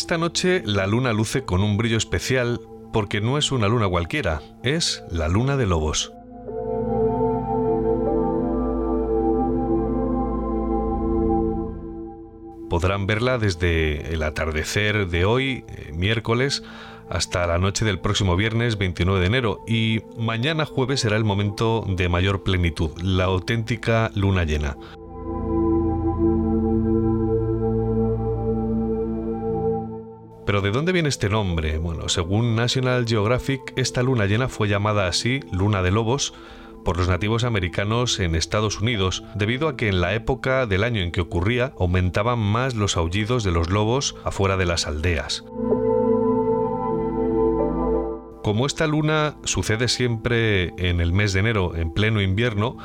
Esta noche la luna luce con un brillo especial porque no es una luna cualquiera, es la luna de lobos. Podrán verla desde el atardecer de hoy, eh, miércoles, hasta la noche del próximo viernes 29 de enero y mañana jueves será el momento de mayor plenitud, la auténtica luna llena. Este nombre? Bueno, según National Geographic, esta luna llena fue llamada así Luna de Lobos por los nativos americanos en Estados Unidos, debido a que en la época del año en que ocurría aumentaban más los aullidos de los lobos afuera de las aldeas. Como esta luna sucede siempre en el mes de enero, en pleno invierno,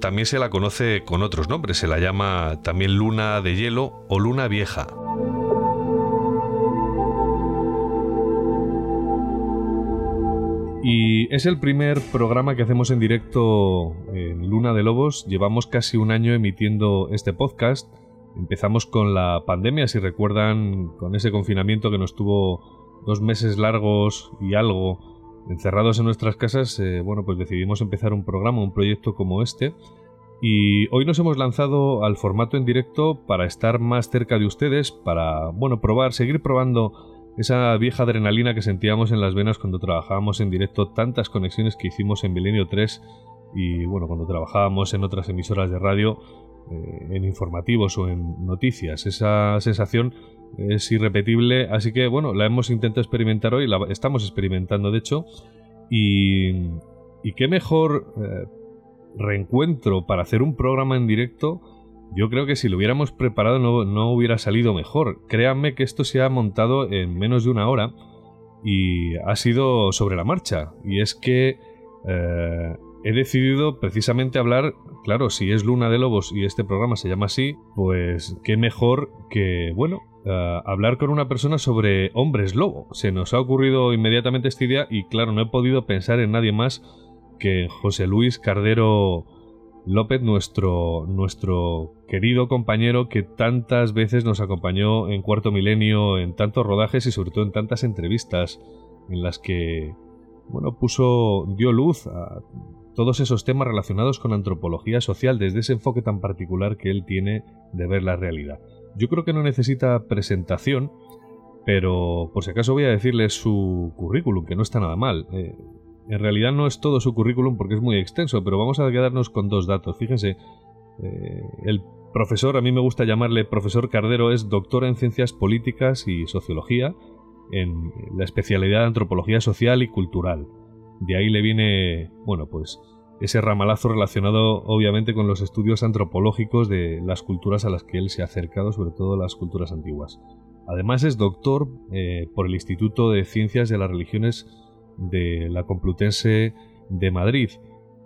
también se la conoce con otros nombres, se la llama también luna de hielo o luna vieja. Y es el primer programa que hacemos en directo en Luna de Lobos. Llevamos casi un año emitiendo este podcast. Empezamos con la pandemia, si recuerdan, con ese confinamiento que nos tuvo dos meses largos y algo encerrados en nuestras casas. Eh, bueno, pues decidimos empezar un programa, un proyecto como este. Y hoy nos hemos lanzado al formato en directo para estar más cerca de ustedes, para, bueno, probar, seguir probando esa vieja adrenalina que sentíamos en las venas cuando trabajábamos en directo, tantas conexiones que hicimos en Milenio 3 y bueno, cuando trabajábamos en otras emisoras de radio, eh, en informativos o en noticias. Esa sensación es irrepetible, así que bueno, la hemos intentado experimentar hoy, la estamos experimentando de hecho, y, y qué mejor eh, reencuentro para hacer un programa en directo yo creo que si lo hubiéramos preparado no, hubiera salido mejor. Créanme que esto se ha montado en menos de una hora y ha sido sobre la marcha. Y es que eh, he decidido precisamente hablar, claro, si es Luna de Lobos y este programa se llama así, pues qué mejor que, bueno, eh, hablar con una persona sobre hombres lobo. Se nos ha ocurrido inmediatamente esta idea y claro, no he podido pensar en nadie más que José Luis Cardero López, nuestro, nuestro querido compañero que tantas veces nos acompañó en Cuarto Milenio, en tantos rodajes y sobre todo en tantas entrevistas en las que, bueno, puso, dio luz a todos esos temas relacionados con antropología social desde ese enfoque tan particular que él tiene de ver la realidad. Yo creo que no necesita presentación, pero por si acaso voy a decirles su currículum, que no está nada mal. Eh, en realidad no es todo su currículum porque es muy extenso, pero vamos a quedarnos con dos datos. Fíjense, eh, el profesor, a mí me gusta llamarle profesor Cardero, es doctor en ciencias políticas y sociología en la especialidad de antropología social y cultural. De ahí le viene, bueno, pues ese ramalazo relacionado obviamente con los estudios antropológicos de las culturas a las que él se ha acercado, sobre todo las culturas antiguas. Además es doctor eh, por el Instituto de Ciencias de las Religiones de la Complutense de Madrid.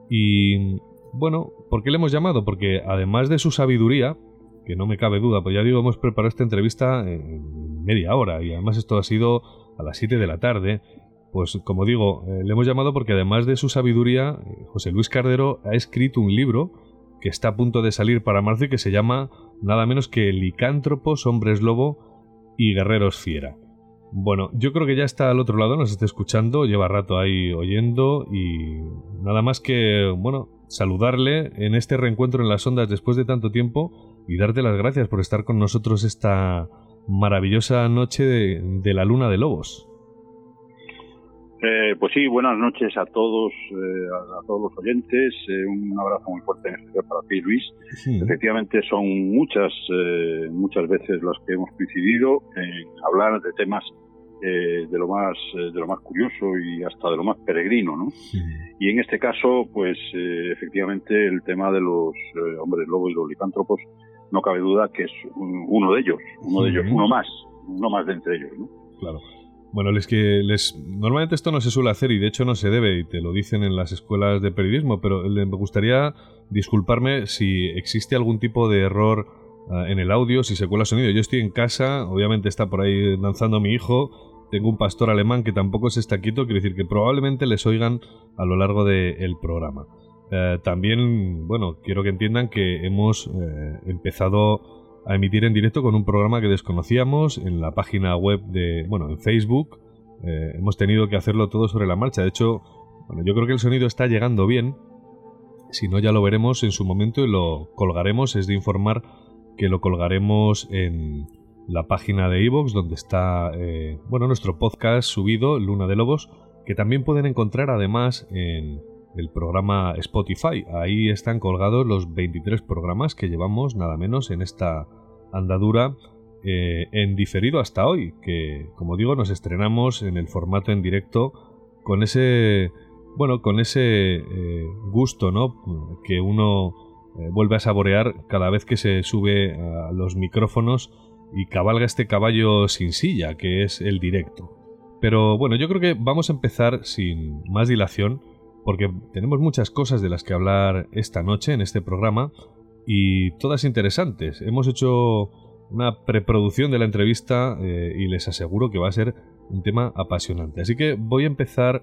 Y bueno, ¿por qué le hemos llamado? Porque además de su sabiduría, que no me cabe duda, pues ya digo, hemos preparado esta entrevista en media hora y además esto ha sido a las 7 de la tarde, pues como digo, eh, le hemos llamado porque además de su sabiduría, eh, José Luis Cardero ha escrito un libro que está a punto de salir para marzo y que se llama nada menos que Licántropos, Hombres Lobo y Guerreros Fiera. Bueno, yo creo que ya está al otro lado, nos está escuchando, lleva rato ahí oyendo y nada más que, bueno, saludarle en este reencuentro en las ondas después de tanto tiempo y darte las gracias por estar con nosotros esta maravillosa noche de, la luna de lobos. Eh, pues sí, buenas noches a todos, eh, a, todos los oyentes. Eh, un abrazo muy fuerte en especial para ti, Luis. Efectivamente, son muchas, muchas veces las que hemos coincidido en hablar de temas de lo más, de lo más curioso y hasta de lo más peregrino, ¿no? Y en este caso, pues efectivamente, el tema de los hombres lobos y los licántropos no cabe duda que es uno de ellos, uno de ellos, uno más, uno más de entre ellos, ¿no? Claro. Bueno, les que les normalmente esto no se suele hacer y de hecho no se debe y te lo dicen en las escuelas de periodismo, pero me gustaría disculparme si existe algún tipo de error ah, en el audio, si se cuela sonido. Yo estoy en casa, obviamente está por ahí danzando mi hijo, tengo un pastor alemán que tampoco se está quieto, quiere decir que probablemente les oigan a lo largo del programa. Eh, también, bueno, quiero que entiendan que hemos eh, empezado a emitir en directo con un programa que desconocíamos en la página web de, bueno, en Facebook. Eh, hemos tenido que hacerlo todo sobre la marcha. De hecho, bueno, yo creo que el sonido está llegando bien. Si no, ya lo veremos en su momento y lo colgaremos. Es de informar que lo colgaremos en la página de Evox, donde está, bueno, nuestro podcast subido, Luna de Lobos, que también pueden encontrar además en el programa Spotify. Ahí están colgados los 23 programas que llevamos nada menos en esta andadura eh, en diferido hasta hoy, que como digo nos estrenamos en el formato en directo con ese bueno con ese eh, gusto no que uno eh, vuelve a saborear cada vez que se sube a los micrófonos y cabalga este caballo sin silla que es el directo pero bueno yo creo que vamos a empezar sin más dilación porque tenemos muchas cosas de las que hablar esta noche en este programa y todas interesantes. Hemos hecho una preproducción de la entrevista eh, y les aseguro que va a ser un tema apasionante. Así que voy a empezar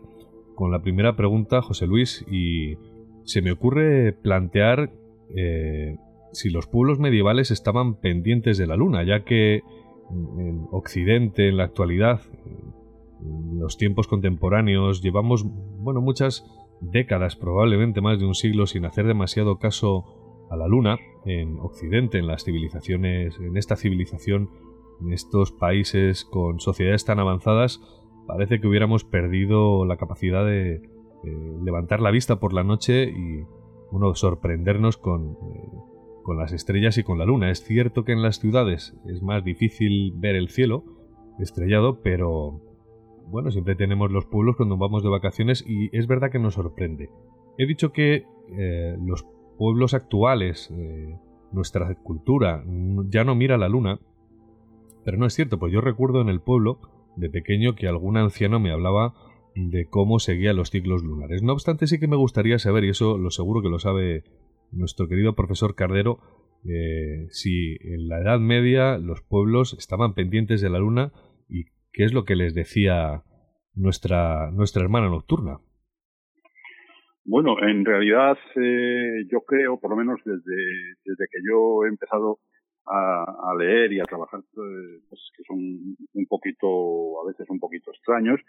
con la primera pregunta, José Luis, y se me ocurre plantear eh, si los pueblos medievales estaban pendientes de la luna, ya que en Occidente, en la actualidad, en los tiempos contemporáneos, llevamos bueno, muchas décadas, probablemente más de un siglo, sin hacer demasiado caso a la Luna, en Occidente, en las civilizaciones, en esta civilización, en estos países con sociedades tan avanzadas, parece que hubiéramos perdido la capacidad de, levantar la vista por la noche y uno sorprendernos con, eh, con las estrellas y con la luna. Es cierto que en las ciudades es más difícil ver el cielo estrellado, pero bueno, siempre tenemos los pueblos cuando vamos de vacaciones y es verdad que nos sorprende. He dicho que eh, los pueblos actuales, eh, nuestra cultura, ya no mira la luna, pero no es cierto, pues yo recuerdo en el pueblo de pequeño que algún anciano me hablaba de cómo seguía los ciclos lunares. No obstante, sí que me gustaría saber, y eso lo seguro que lo sabe nuestro querido profesor Cardero, eh, si en la Edad Media los pueblos estaban pendientes de la luna y ¿Qué es lo que les decía nuestra, nuestra hermana nocturna? Bueno, en realidad eh, yo creo, por lo menos desde, desde que yo he empezado a, leer y a trabajar, eh, pues, que son un poquito, a veces un poquito extraños,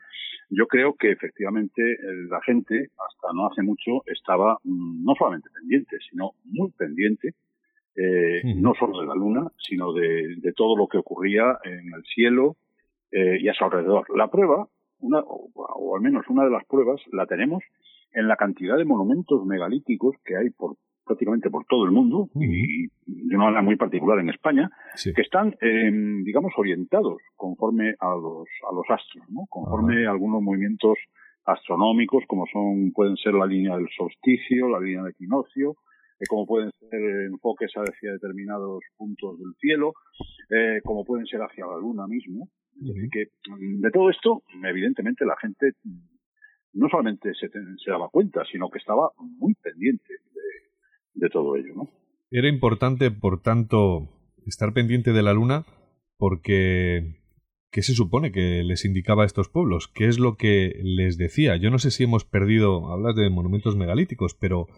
yo creo que efectivamente eh, la gente, hasta no hace mucho, estaba mm, no solamente pendiente, sino muy pendiente, no solo de la luna, sino de, de todo lo que ocurría en el cielo, eh, y a su alrededor. La prueba, una, o, al menos una de las pruebas, la tenemos en la cantidad de monumentos megalíticos que hay por prácticamente por todo el mundo y de una manera muy particular en España, que están, em, digamos, orientados conforme a los, a los astros, ¿no? conforme a algunos movimientos astronómicos, como son pueden ser la línea del solsticio, la línea de equinoccio, eh, como pueden ser enfoques hacia determinados puntos del cielo, eh, como pueden ser hacia la luna mismo, que mm, de todo esto, evidentemente, la gente no solamente se, se daba cuenta, sino que estaba muy pendiente de, todo ello, ¿no? Era importante, por tanto, estar pendiente de la luna porque ¿qué se supone que les indicaba a estos pueblos? ¿Qué es lo que les decía? Yo no sé si hemos perdido, hablas de monumentos megalíticos, pero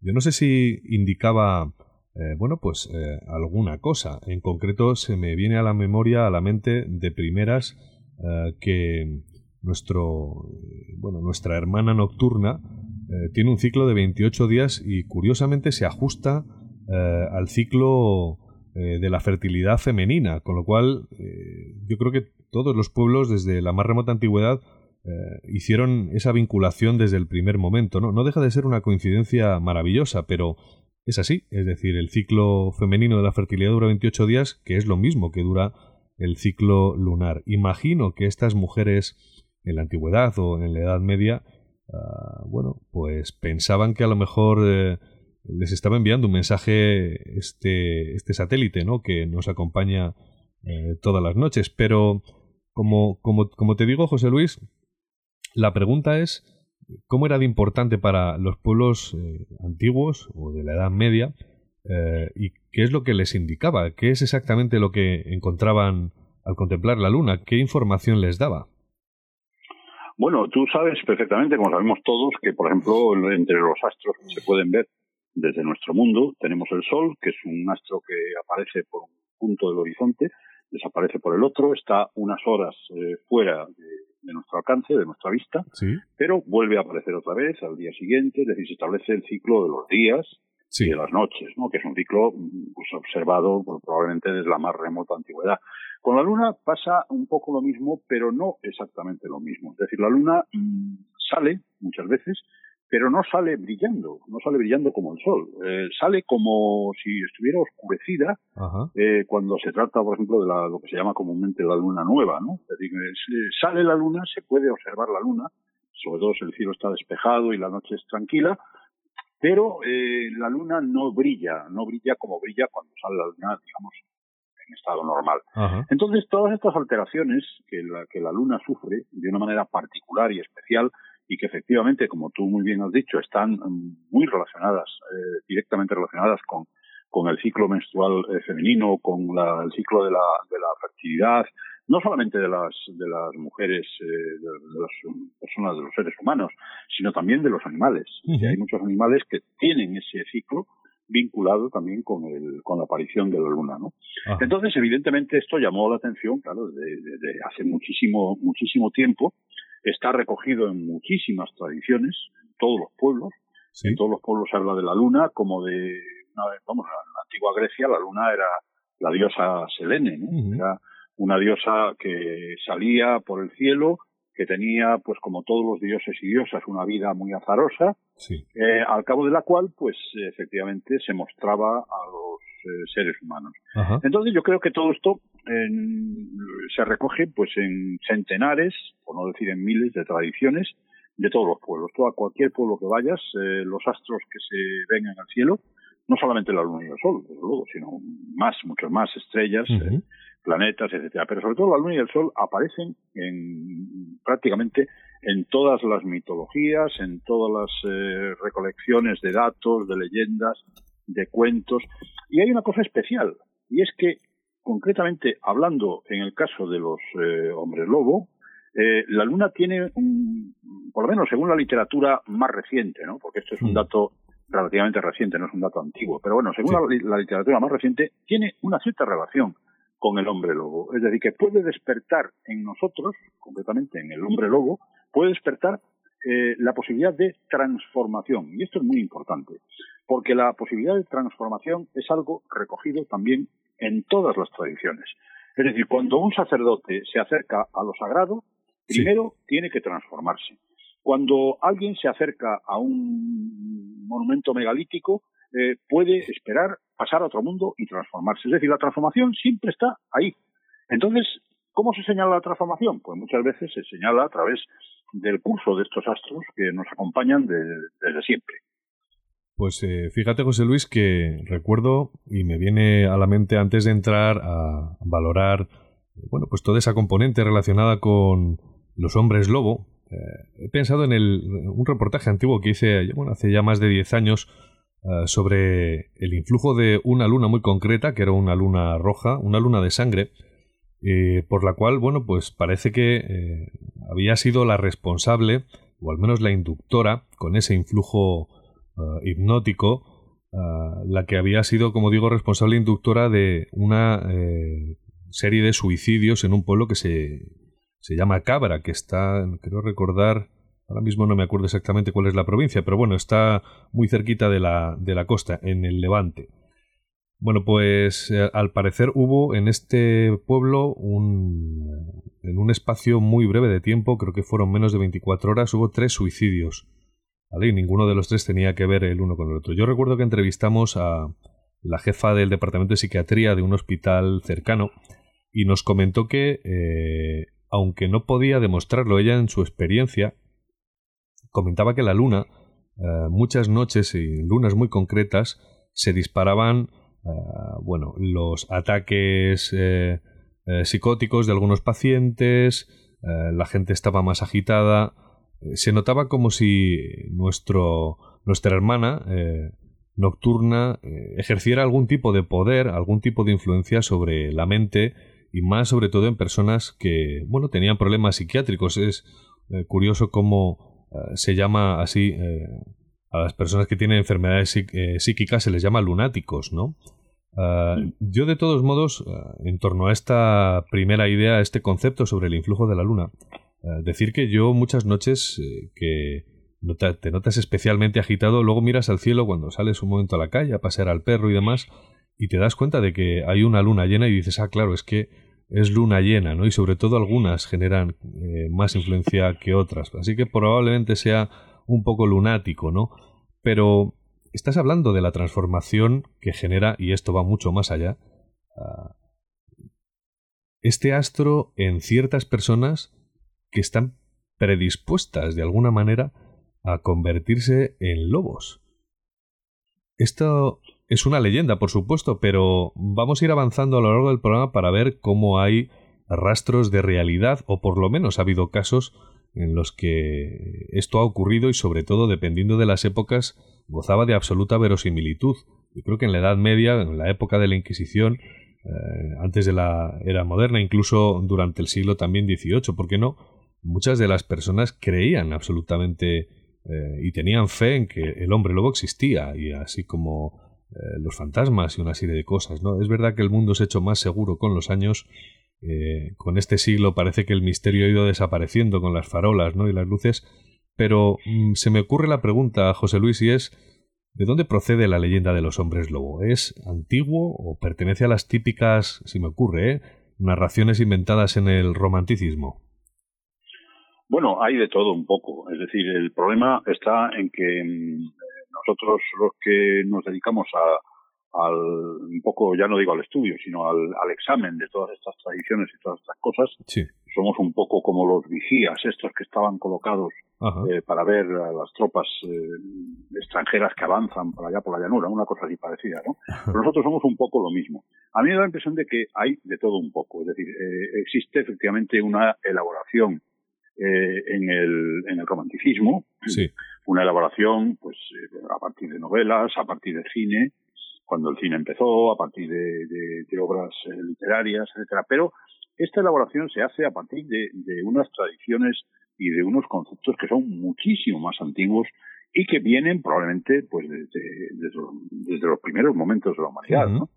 yo no sé si indicaba, eh, bueno, pues eh, alguna cosa. En concreto se me viene a la memoria, a la mente de primeras, eh, que nuestro, bueno, nuestra hermana nocturna tiene un ciclo de 28 días y curiosamente se ajusta al ciclo de la fertilidad femenina, con lo cual yo creo que todos los pueblos desde la más remota antigüedad eh, hicieron esa vinculación desde el primer momento. ¿no? no deja de ser una coincidencia maravillosa, pero es así. Es decir, el ciclo femenino de la fertilidad dura 28 días, que es lo mismo que dura el ciclo lunar. Imagino que estas mujeres en la antigüedad o en la Edad Media, ah, bueno, pues pensaban que a lo mejor eh, les estaba enviando un mensaje este, este satélite, ¿no? Que nos acompaña eh, todas las noches. Pero, como, como, como te digo, José Luis, la pregunta es, ¿cómo era de importante para los pueblos eh, antiguos o de la Edad Media y qué es lo que les indicaba? ¿Qué es exactamente lo que encontraban al contemplar la luna? ¿Qué información les daba? Bueno, tú sabes perfectamente, como sabemos todos, que por ejemplo entre los astros que se pueden ver desde nuestro mundo tenemos el Sol, que es un astro que aparece por un punto del horizonte, desaparece por el otro, está unas horas eh, fuera de de nuestro alcance, de nuestra vista, pero vuelve a aparecer otra vez al día siguiente, es decir, se establece el ciclo de los días y de las noches, ¿no? que es un ciclo pues, observado probablemente desde la más remota antigüedad. Con la Luna pasa un poco lo mismo, pero no exactamente lo mismo. Es decir, la Luna mm, sale muchas veces pero no sale brillando, no sale brillando como el sol, eh, sale como si estuviera oscurecida eh, cuando se trata, por ejemplo, de la, lo que se llama comúnmente la luna nueva, ¿no? Es decir, sale la luna, se puede observar la luna, sobre todo si el cielo está despejado y la noche es tranquila, pero eh, la luna no brilla, no brilla como brilla cuando sale la luna, digamos, en estado normal. Entonces, todas estas alteraciones que la, que la luna sufre de una manera particular y especial, y que efectivamente, como tú muy bien has dicho, están mm, muy relacionadas, eh, directamente relacionadas con, con el ciclo menstrual eh, femenino, con el ciclo de la, de la fertilidad, no solamente de las, de las mujeres, eh, de, las personas, de los seres humanos, sino también de los animales. hay muchos animales que tienen ese ciclo vinculado también con, el, con la aparición de la luna, ¿no? Entonces, evidentemente, esto llamó la atención, claro, desde, hace muchísimo, muchísimo tiempo, está recogido en muchísimas tradiciones, en todos los pueblos. En todos los pueblos se habla de la luna como de, vamos, en la antigua Grecia la luna era la diosa Selene, Era una diosa que salía por el cielo, que tenía, pues como todos los dioses y diosas, una vida muy azarosa, eh, al cabo de la cual, pues efectivamente se mostraba a los eh, seres humanos. Entonces yo creo que todo esto se recoge pues en centenares, por no decir en miles de tradiciones de todos los pueblos. Todo, a cualquier pueblo que vayas, eh, los astros que se ven en el cielo, no solamente la luna y el sol, desde luego, sino más, muchas más estrellas, eh, planetas, etcétera. Pero sobre todo la luna y el sol aparecen en prácticamente en todas las mitologías, en todas las recolecciones de datos, de leyendas, de cuentos. Y hay una cosa especial, y es que, concretamente hablando en el caso de los eh, hombres lobo, eh, la luna tiene, un, por lo menos según la literatura más reciente, ¿no? porque esto es un mm. dato relativamente reciente, no es un dato antiguo, pero bueno, según la, literatura más reciente, tiene una cierta relación con el hombre lobo. Es decir, que puede despertar en nosotros, concretamente en el hombre lobo, puede despertar eh, la posibilidad de transformación. Y esto es muy importante porque la posibilidad de transformación es algo recogido también en todas las tradiciones. Es decir, cuando un sacerdote se acerca a lo sagrado, primero tiene que transformarse. Cuando alguien se acerca a un monumento megalítico, eh, puede esperar pasar a otro mundo y transformarse. Es decir, la transformación siempre está ahí. Entonces, ¿cómo se señala la transformación? Pues muchas veces se señala a través del curso de estos astros que nos acompañan desde siempre. Pues eh, fíjate, José Luis, que recuerdo y me viene a la mente antes de entrar a valorar, bueno, pues toda esa componente relacionada con los hombres lobo. Eh, he pensado en el, un reportaje antiguo que hice bueno, hace ya más de 10 años eh, sobre el influjo de una luna muy concreta, que era una luna roja, una luna de sangre, por la cual, bueno, pues parece que había sido la responsable, o al menos la inductora, con ese influjo hipnótico, la que había sido, como digo, responsable inductora de una serie de suicidios en un pueblo que se, se llama Cabra, que está, creo recordar, ahora mismo no me acuerdo exactamente cuál es la provincia, pero bueno, está muy cerquita de la, de la costa, en el Levante. Bueno, pues eh, al parecer hubo en este pueblo un, en un espacio muy breve de tiempo, creo que fueron menos de 24 horas, hubo tres suicidios. ¿vale? Y ninguno de los tres tenía que ver el uno con el otro. Yo recuerdo que entrevistamos a la jefa del departamento de psiquiatría de un hospital cercano y nos comentó que, eh, aunque no podía demostrarlo ella en su experiencia, comentaba que la luna, eh, muchas noches y lunas muy concretas, se disparaban, eh, bueno, los ataques psicóticos de algunos pacientes, la gente estaba más agitada, se notaba como si nuestro, nuestra hermana nocturna ejerciera algún tipo de poder, algún tipo de influencia sobre la mente y más sobre todo en personas que, bueno, tenían problemas psiquiátricos. Es eh, curioso cómo eh, se llama así eh, a las personas que tienen enfermedades psíquicas, se les llama lunáticos, ¿no? Ah, yo de todos modos, en torno a esta primera idea, a este concepto sobre el influjo de la luna, decir que yo muchas noches que te notas especialmente agitado, luego miras al cielo cuando sales un momento a la calle a pasear al perro y demás, y te das cuenta de que hay una luna llena y dices, ah, claro, es que es luna llena, ¿no? Y sobre todo algunas generan eh, más influencia que otras. Así que probablemente sea un poco lunático, ¿no? Pero estás hablando de la transformación que genera, y esto va mucho más allá, ah, este astro en ciertas personas que están predispuestas de alguna manera a convertirse en lobos. Esto es una leyenda, por supuesto, pero vamos a ir avanzando a lo largo del programa para ver cómo hay rastros de realidad, o por lo menos ha habido casos en los que esto ha ocurrido y sobre todo dependiendo de las épocas gozaba de absoluta verosimilitud. Yo creo que en la Edad Media, en la época de la Inquisición, eh, antes de la era moderna, incluso durante el siglo también XVIII, ¿por qué no? Muchas de las personas creían absolutamente eh, y tenían fe en que el hombre lobo existía y así como eh, los fantasmas y una serie de cosas, ¿no? Es verdad que el mundo se ha hecho más seguro con los años. Eh, con este siglo parece que el misterio ha ido desapareciendo con las farolas, ¿no? Y las luces. Pero mm, se me ocurre la pregunta, José Luis, y es ¿de dónde procede la leyenda de los hombres lobo? ¿Es antiguo o pertenece a las típicas, si me ocurre, ¿eh? narraciones inventadas en el romanticismo? Bueno, hay de todo un poco. Es decir, el problema está en que mm, nosotros los que nos dedicamos a, al, un poco, ya no digo al estudio, sino al, al examen de todas estas tradiciones y todas estas cosas, somos un poco como los vigías, estos que estaban colocados eh, para ver a las tropas eh, extranjeras que avanzan por allá por la llanura, una cosa así parecida, ¿no? Pero nosotros somos un poco lo mismo. A mí me da la impresión de que hay de todo un poco, es decir, eh, existe efectivamente una elaboración eh, en, el, en el romanticismo, sí una elaboración pues eh, a partir de novelas, a partir de cine, cuando el cine empezó, a partir de, de, obras eh, literarias, etcétera. Pero esta elaboración se hace a partir de, de, unas tradiciones y de unos conceptos que son muchísimo más antiguos y que vienen probablemente pues desde, desde, los primeros momentos de la humanidad. ¿no?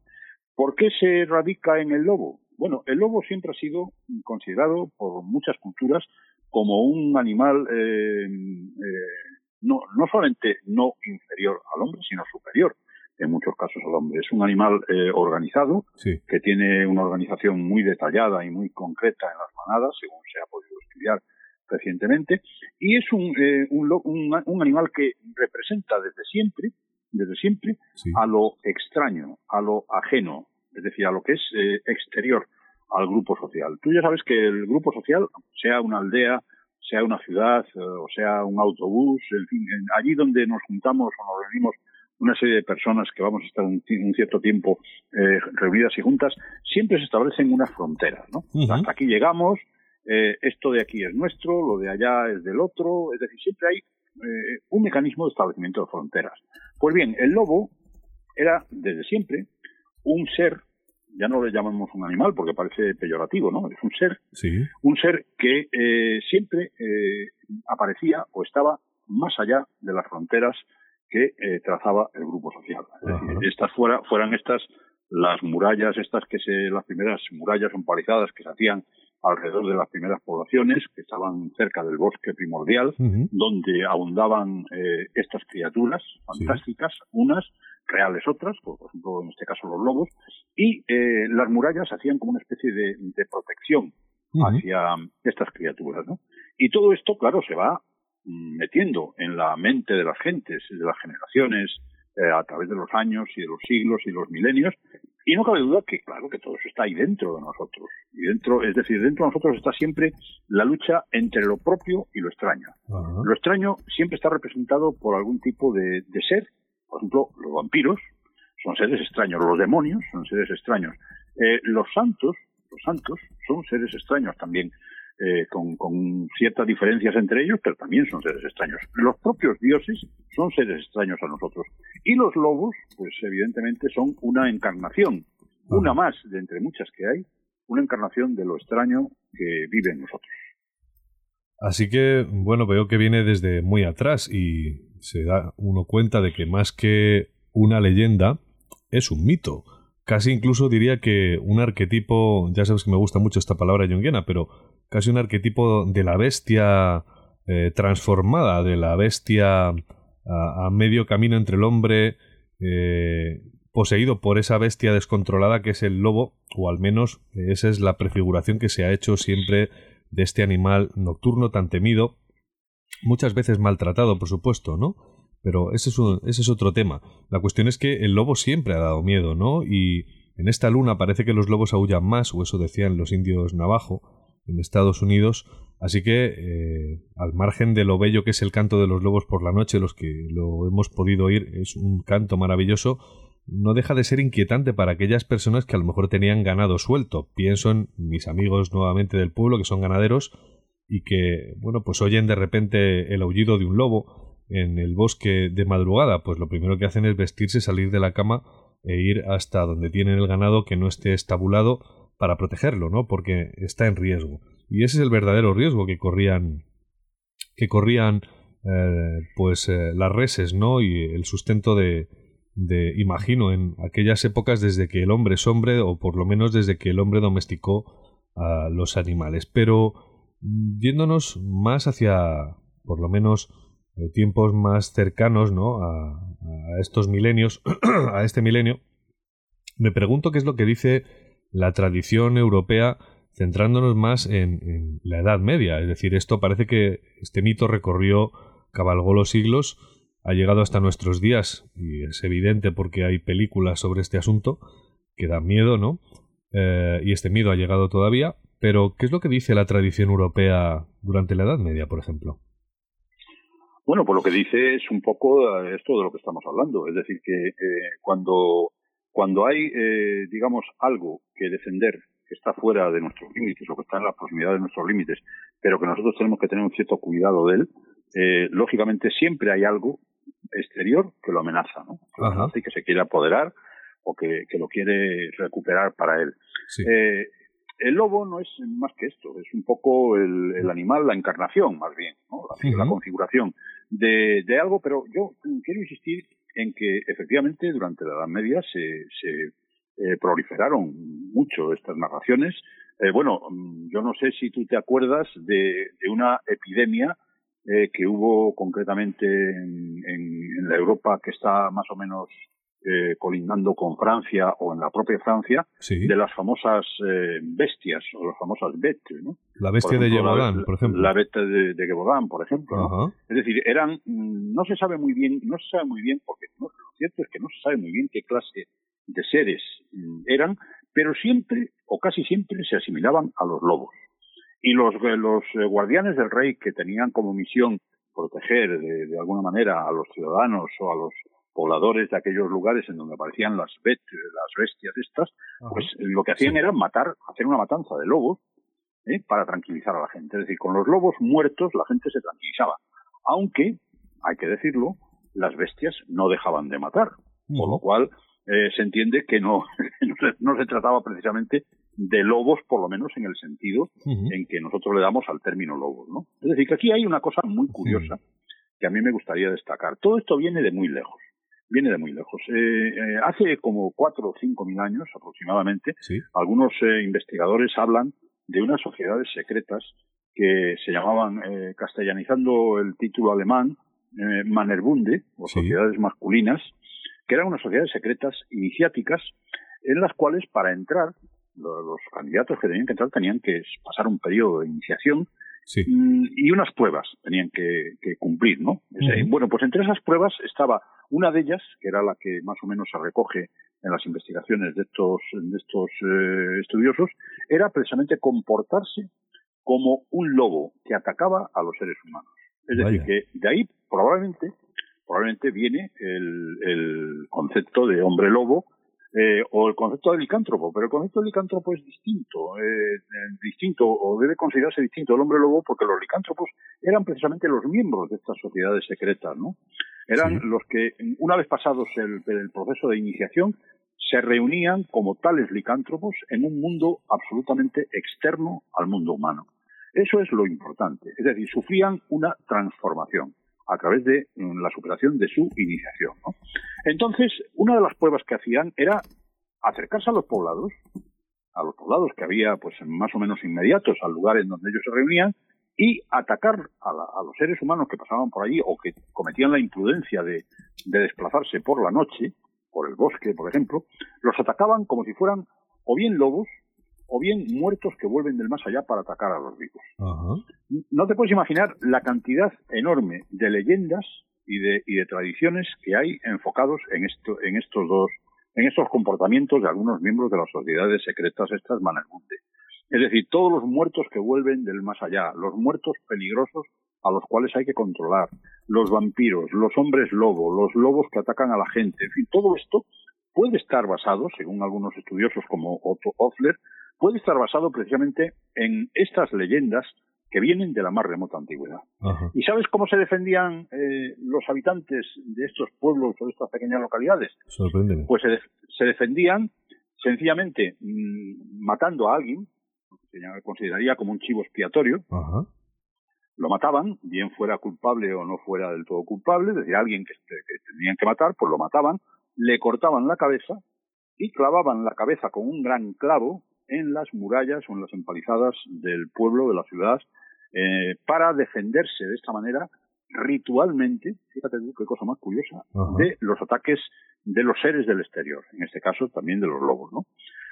¿Por qué se radica en el lobo? Bueno, el lobo siempre ha sido considerado por muchas culturas como un animal eh, eh, no, no solamente no inferior al hombre, sino superior en muchos casos al hombre. Es un animal eh, organizado que tiene una organización muy detallada y muy concreta en las manadas, según se ha podido estudiar recientemente, y es un, eh, un, un, animal que representa desde siempre, desde siempre, a lo extraño, a lo ajeno, es decir, a lo que es eh, exterior al grupo social. Tú ya sabes que el grupo social, sea una aldea, sea una ciudad eh, o sea un autobús, en fin, allí donde nos juntamos o nos reunimos una serie de personas que vamos a estar un, cierto tiempo eh, reunidas y juntas, siempre se establecen unas fronteras, ¿no? Hasta aquí llegamos, eh, esto de aquí es nuestro, lo de allá es del otro, es decir, siempre hay un mecanismo de establecimiento de fronteras. Pues bien, el lobo era desde siempre un ser ya no le llamamos un animal porque parece peyorativo, ¿no? Es un ser, sí. un ser que eh, siempre eh, aparecía o estaba más allá de las fronteras que eh, trazaba el grupo social. Es decir, estas fuera, fueran estas las murallas, estas que se, las primeras murallas empalizadas que se hacían alrededor de las primeras poblaciones que estaban cerca del bosque primordial, donde abundaban eh, estas criaturas fantásticas, unas, reales otras, por ejemplo en este caso los lobos, y eh, las murallas hacían como una especie de, protección hacia estas criaturas. ¿no? Y todo esto, claro, se va mm, metiendo en la mente de las gentes, de las generaciones, eh, a través de los años y de los siglos y los milenios. Y no cabe duda que, claro, que todo eso está ahí dentro de nosotros. Y dentro, es decir, dentro de nosotros está siempre la lucha entre lo propio y lo extraño. Lo extraño siempre está representado por algún tipo de, ser. Por ejemplo, los vampiros son seres extraños. Los demonios son seres extraños. Eh, los santos, los santos son seres extraños también. Eh, con, ciertas diferencias entre ellos, pero también son seres extraños. Los propios dioses son seres extraños a nosotros. Y los lobos, pues evidentemente son una encarnación, una más de entre muchas que hay, una encarnación de lo extraño que vive en nosotros. Así que, bueno, veo que viene desde muy atrás y se da uno cuenta de que más que una leyenda, es un mito. Casi incluso diría que un arquetipo, ya sabes que me gusta mucho esta palabra junguiana, pero casi un arquetipo de la bestia eh, transformada, de la bestia a, medio camino entre el hombre eh, poseído por esa bestia descontrolada que es el lobo, o al menos esa es la prefiguración que se ha hecho siempre de este animal nocturno tan temido, muchas veces maltratado, por supuesto, ¿no? Pero ese es, ese es otro tema. La cuestión es que el lobo siempre ha dado miedo, ¿no? Y en esta luna parece que los lobos aullan más, o eso decían los indios navajo, en Estados Unidos. Así que, eh, al margen de lo bello que es el canto de los lobos por la noche, los que lo hemos podido oír, es un canto maravilloso, no deja de ser inquietante para aquellas personas que a lo mejor tenían ganado suelto. Pienso en mis amigos nuevamente del pueblo, que son ganaderos, y que, bueno, pues oyen de repente el aullido de un lobo en el bosque de madrugada. Pues lo primero que hacen es vestirse, salir de la cama e ir hasta donde tienen el ganado que no esté estabulado para protegerlo, ¿no? Porque está en riesgo. Y ese es el verdadero riesgo que corrían que corrían eh, pues eh, las reses, ¿no? Y el sustento de, de, imagino, en aquellas épocas desde que el hombre es hombre, o por lo menos desde que el hombre domesticó a los animales. Pero yéndonos más hacia, por lo menos, eh, tiempos más cercanos, ¿no? A, a estos milenios, a este milenio, me pregunto qué es lo que dice la tradición europea centrándonos más en, la Edad Media. Es decir, esto parece que este mito recorrió, cabalgó los siglos, ha llegado hasta nuestros días, y es evidente porque hay películas sobre este asunto que dan miedo, ¿no? Eh, y este miedo ha llegado todavía, pero ¿qué es lo que dice la tradición europea durante la Edad Media, por ejemplo? Bueno, pues lo que dice es un poco esto de lo que estamos hablando, es decir, que eh, cuando cuando hay, eh, digamos, algo que defender que está fuera de nuestros límites o que está en la proximidad de nuestros límites, pero que nosotros tenemos que tener un cierto cuidado de él, eh, lógicamente siempre hay algo exterior que lo amenaza, ¿no? Que, que se quiere apoderar o que, lo quiere recuperar para él. Eh, el lobo no es más que esto, es un poco el, animal, la encarnación más bien, ¿no? la, configuración de, de, algo, pero yo quiero insistir en que efectivamente durante la Edad Media se, se eh, proliferaron mucho estas narraciones. Eh, bueno, mm, yo no sé si tú te acuerdas de, una epidemia eh, que hubo concretamente en, en, la Europa que está más o menos eh, colindando con Francia o en la propia Francia, de las famosas eh, bestias o las famosas ¿no? La bestia de Gévaudan, por ejemplo. La bestia de, de por ejemplo. Es decir, eran, mm, no se sabe muy bien, no se sabe muy bien, porque lo cierto es que no se sabe muy bien qué clase de seres mm, eran, pero siempre, o casi siempre, se asimilaban a los lobos. Y los, eh, los guardianes del rey que tenían como misión proteger de, de alguna manera a los ciudadanos o a los pobladores de aquellos lugares en donde aparecían las, las bestias estas, pues lo que hacían era matar, hacer una matanza de lobos ¿eh? para tranquilizar a la gente. Es decir, con los lobos muertos la gente se tranquilizaba. Aunque, hay que decirlo, las bestias no dejaban de matar. Por lo cual, eh, se entiende que no, no, se, trataba precisamente de lobos, por lo menos en el sentido en que nosotros le damos al término lobos. ¿no? Es decir, que aquí hay una cosa muy curiosa que a mí me gustaría destacar. Todo esto viene de muy lejos. Viene de muy lejos. Eh, eh, hace como cuatro o cinco mil años aproximadamente, algunos investigadores hablan de unas sociedades secretas que se llamaban, castellanizando el título alemán, Manerbunde, o sociedades masculinas, que eran unas sociedades secretas iniciáticas en las cuales para entrar los candidatos que tenían que entrar tenían que pasar un periodo de iniciación y unas pruebas tenían que, cumplir, ¿no? Bueno, pues entre esas pruebas estaba una de ellas, que era la que más o menos se recoge en las investigaciones de estos, de estos eh, estudiosos, era precisamente comportarse como un lobo que atacaba a los seres humanos. Es decir, que de ahí probablemente probablemente viene el, concepto de hombre lobo eh, o el concepto de licántropo, pero el concepto de licántropo es distinto, eh, distinto o debe considerarse distinto del hombre lobo porque los licántropos eran precisamente los miembros de estas sociedades secretas, ¿no? Eran los que, una vez pasados el, el proceso de iniciación, se reunían como tales licántropos en un mundo absolutamente externo al mundo humano. Eso es lo importante, es decir, sufrían una transformación a través de mm, la superación de su iniciación. Entonces, una de las pruebas que hacían era acercarse a los poblados, a los poblados que había pues más o menos inmediatos al lugar en donde ellos se reunían, y atacar a, los seres humanos que pasaban por allí o que cometían la imprudencia de, de desplazarse por la noche, por el bosque, por ejemplo, los atacaban como si fueran o bien lobos o bien muertos que vuelven del más allá para atacar a los vivos. No te puedes imaginar la cantidad enorme de leyendas y de, y de tradiciones que hay enfocados en, esto, en estos dos en estos comportamientos de algunos miembros de las sociedades secretas estas Manermunde. Es decir, todos los muertos que vuelven del más allá, los muertos peligrosos a los cuales hay que controlar, los vampiros, los hombres lobo, los lobos que atacan a la gente, en fin, todo esto puede estar basado, según algunos estudiosos como Otto Offler, puede estar basado precisamente en estas leyendas que vienen de la más remota antigüedad. ¿Y sabes cómo se defendían eh, los habitantes de estos pueblos o de estas pequeñas localidades? Pues se, defendían sencillamente mm, matando a alguien, que se consideraría como un chivo expiatorio, lo mataban, bien fuera culpable o no fuera del todo culpable, es decir, alguien que, que tenían que matar, pues lo mataban, le cortaban la cabeza y clavaban la cabeza con un gran clavo en las murallas o en las empalizadas del pueblo, de la ciudad, eh, para defenderse de esta manera ritualmente, fíjate qué cosa más curiosa, de los ataques de los seres del exterior, en este caso también de los lobos, ¿no?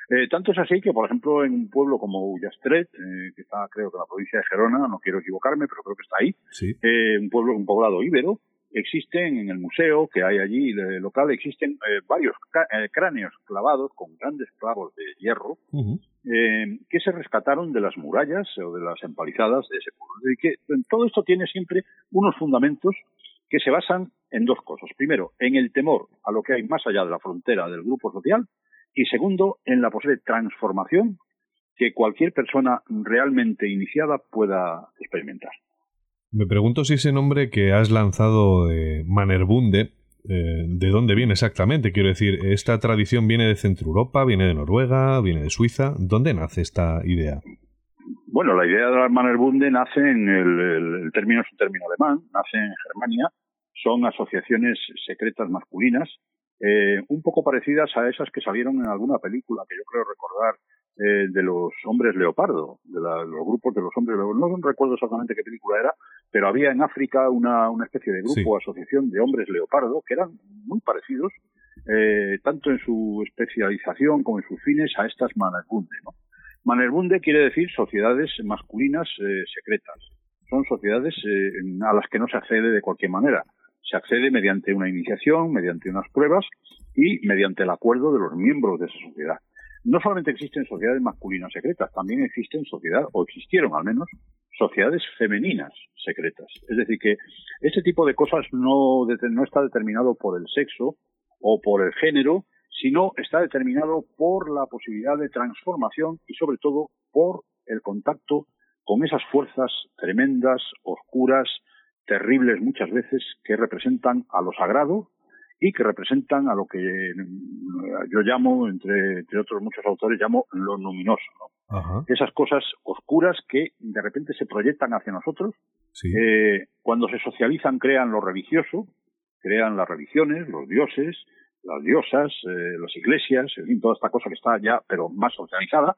Eh, tanto es así que, por ejemplo, en un pueblo como Ullastret, eh, que está creo que en la provincia de Gerona, no quiero equivocarme, pero creo que está ahí, eh, un pueblo, un poblado íbero, existen en el museo que hay allí local, existen eh, varios eh, cráneos clavados con grandes clavos de hierro eh, que se rescataron de las murallas o de las empalizadas de ese pueblo. Y que todo esto tiene siempre unos fundamentos que se basan en dos cosas. Primero, en el temor a lo que hay más allá de la frontera del grupo social y segundo, en la posible transformación que cualquier persona realmente iniciada pueda experimentar. Me pregunto si ese nombre que has lanzado de Manerbunde, eh, ¿de dónde viene exactamente? Quiero decir, ¿esta tradición viene de Centro Europa, viene de Noruega, viene de Suiza? ¿Dónde nace esta idea? Bueno, la idea de la Manerbunde nace en el, término es un término alemán, nace en Germania, son asociaciones secretas masculinas, eh, un poco parecidas a esas que salieron en alguna película que yo creo recordar eh, de los hombres leopardo, de los grupos de los hombres leopardo. No recuerdo exactamente qué película era, pero había en África una, una especie de grupo, o asociación de hombres leopardo, que eran muy parecidos, eh, tanto en su especialización como en sus fines, a estas Manerbunde. ¿no? Manerbunde quiere decir sociedades masculinas eh, secretas. Son sociedades a las que no se accede de cualquier manera. Se accede mediante una iniciación, mediante unas pruebas y mediante el acuerdo de los miembros de esa sociedad no solamente existen sociedades masculinas secretas, también existen sociedades, o existieron al menos, sociedades femeninas secretas. Es decir, que este tipo de cosas no, no está determinado por el sexo o por el género, sino está determinado por la posibilidad de transformación y sobre todo por el contacto con esas fuerzas tremendas, oscuras, terribles muchas veces, que representan a lo sagrado y que representan a lo que yo llamo, entre, entre otros muchos autores, llamo lo luminoso, ¿no? Esas cosas oscuras que de repente se proyectan hacia nosotros, eh, cuando se socializan crean lo religioso, crean las religiones, los dioses, las diosas, eh, las iglesias, en fin, toda esta cosa que está ya, pero más socializada,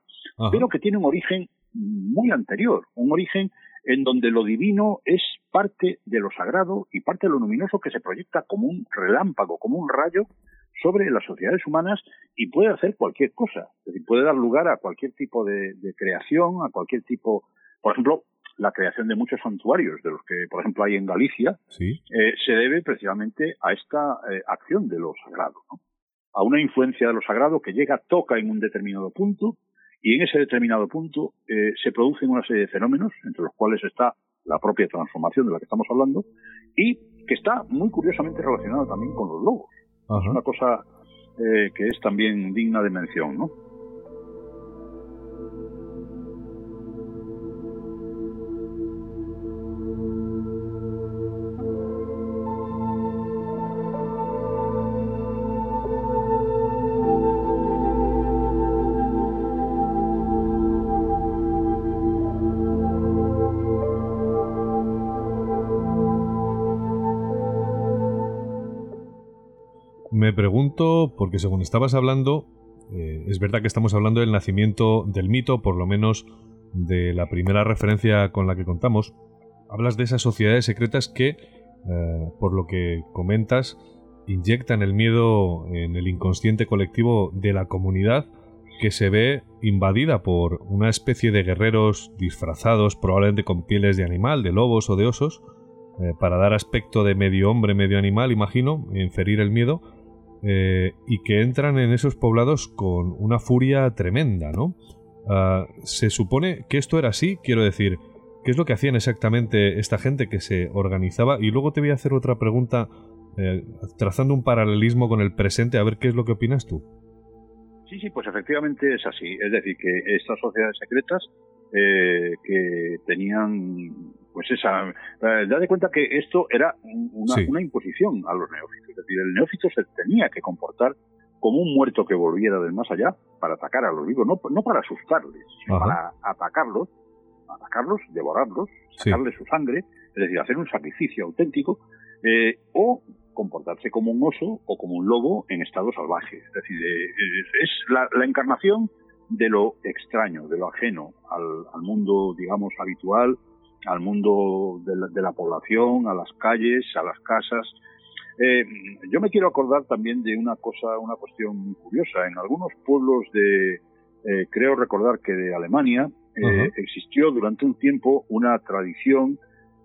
pero que tiene un origen muy anterior, un origen en donde lo divino es parte de lo sagrado y parte de lo luminoso que se proyecta como un relámpago, como un rayo sobre las sociedades humanas y puede hacer cualquier cosa, es decir, puede dar lugar a cualquier tipo de, creación, a cualquier tipo, por ejemplo, la creación de muchos santuarios, de los que, por ejemplo, hay en Galicia, eh, se debe precisamente a esta eh, acción de lo sagrado, a una influencia de lo sagrado que llega, toca en un determinado punto y en ese determinado punto eh, se producen una serie de fenómenos, entre los cuales está la propia transformación de la que estamos hablando, y que está muy curiosamente relacionada también con los lobos. Es una cosa eh, que es también digna de mención, ¿no? Porque según estabas hablando, eh, es verdad que estamos hablando del nacimiento del mito, por lo menos de la primera referencia con la que contamos. Hablas de esas sociedades secretas que, eh, por lo que comentas, inyectan el miedo en el inconsciente colectivo de la comunidad que se ve invadida por una especie de guerreros disfrazados, probablemente con pieles de animal, de lobos o de osos, eh, para dar aspecto de medio hombre, medio animal, imagino, inferir el miedo, eh, y que entran en esos poblados con una furia tremenda, ¿no? Ah, se supone que esto era así, quiero decir, ¿qué es lo que hacían exactamente esta gente que se organizaba? Y luego te voy a hacer otra pregunta, eh, trazando un paralelismo con el presente, a ver qué es lo que opinas tú. Sí, sí, pues efectivamente es así. Es decir, que estas sociedades secretas eh, que tenían pues esa, eh, da de cuenta que esto era una, imposición a los neófitos. Es decir, el neófito se tenía que comportar como un muerto que volviera del más allá para atacar a los vivos, no, no para asustarles, sino para atacarlos, atacarlos, devorarlos, sacarles su sangre, es decir, hacer un sacrificio auténtico, eh, o comportarse como un oso o como un lobo en estado salvaje. Es decir, eh, es la, encarnación de lo extraño, de lo ajeno al, al mundo, digamos, habitual al mundo de la, población, a las calles, a las casas. Eh, yo me quiero acordar también de una cosa, una cuestión muy curiosa. En algunos pueblos de, eh, creo recordar que de Alemania, eh, existió durante un tiempo una tradición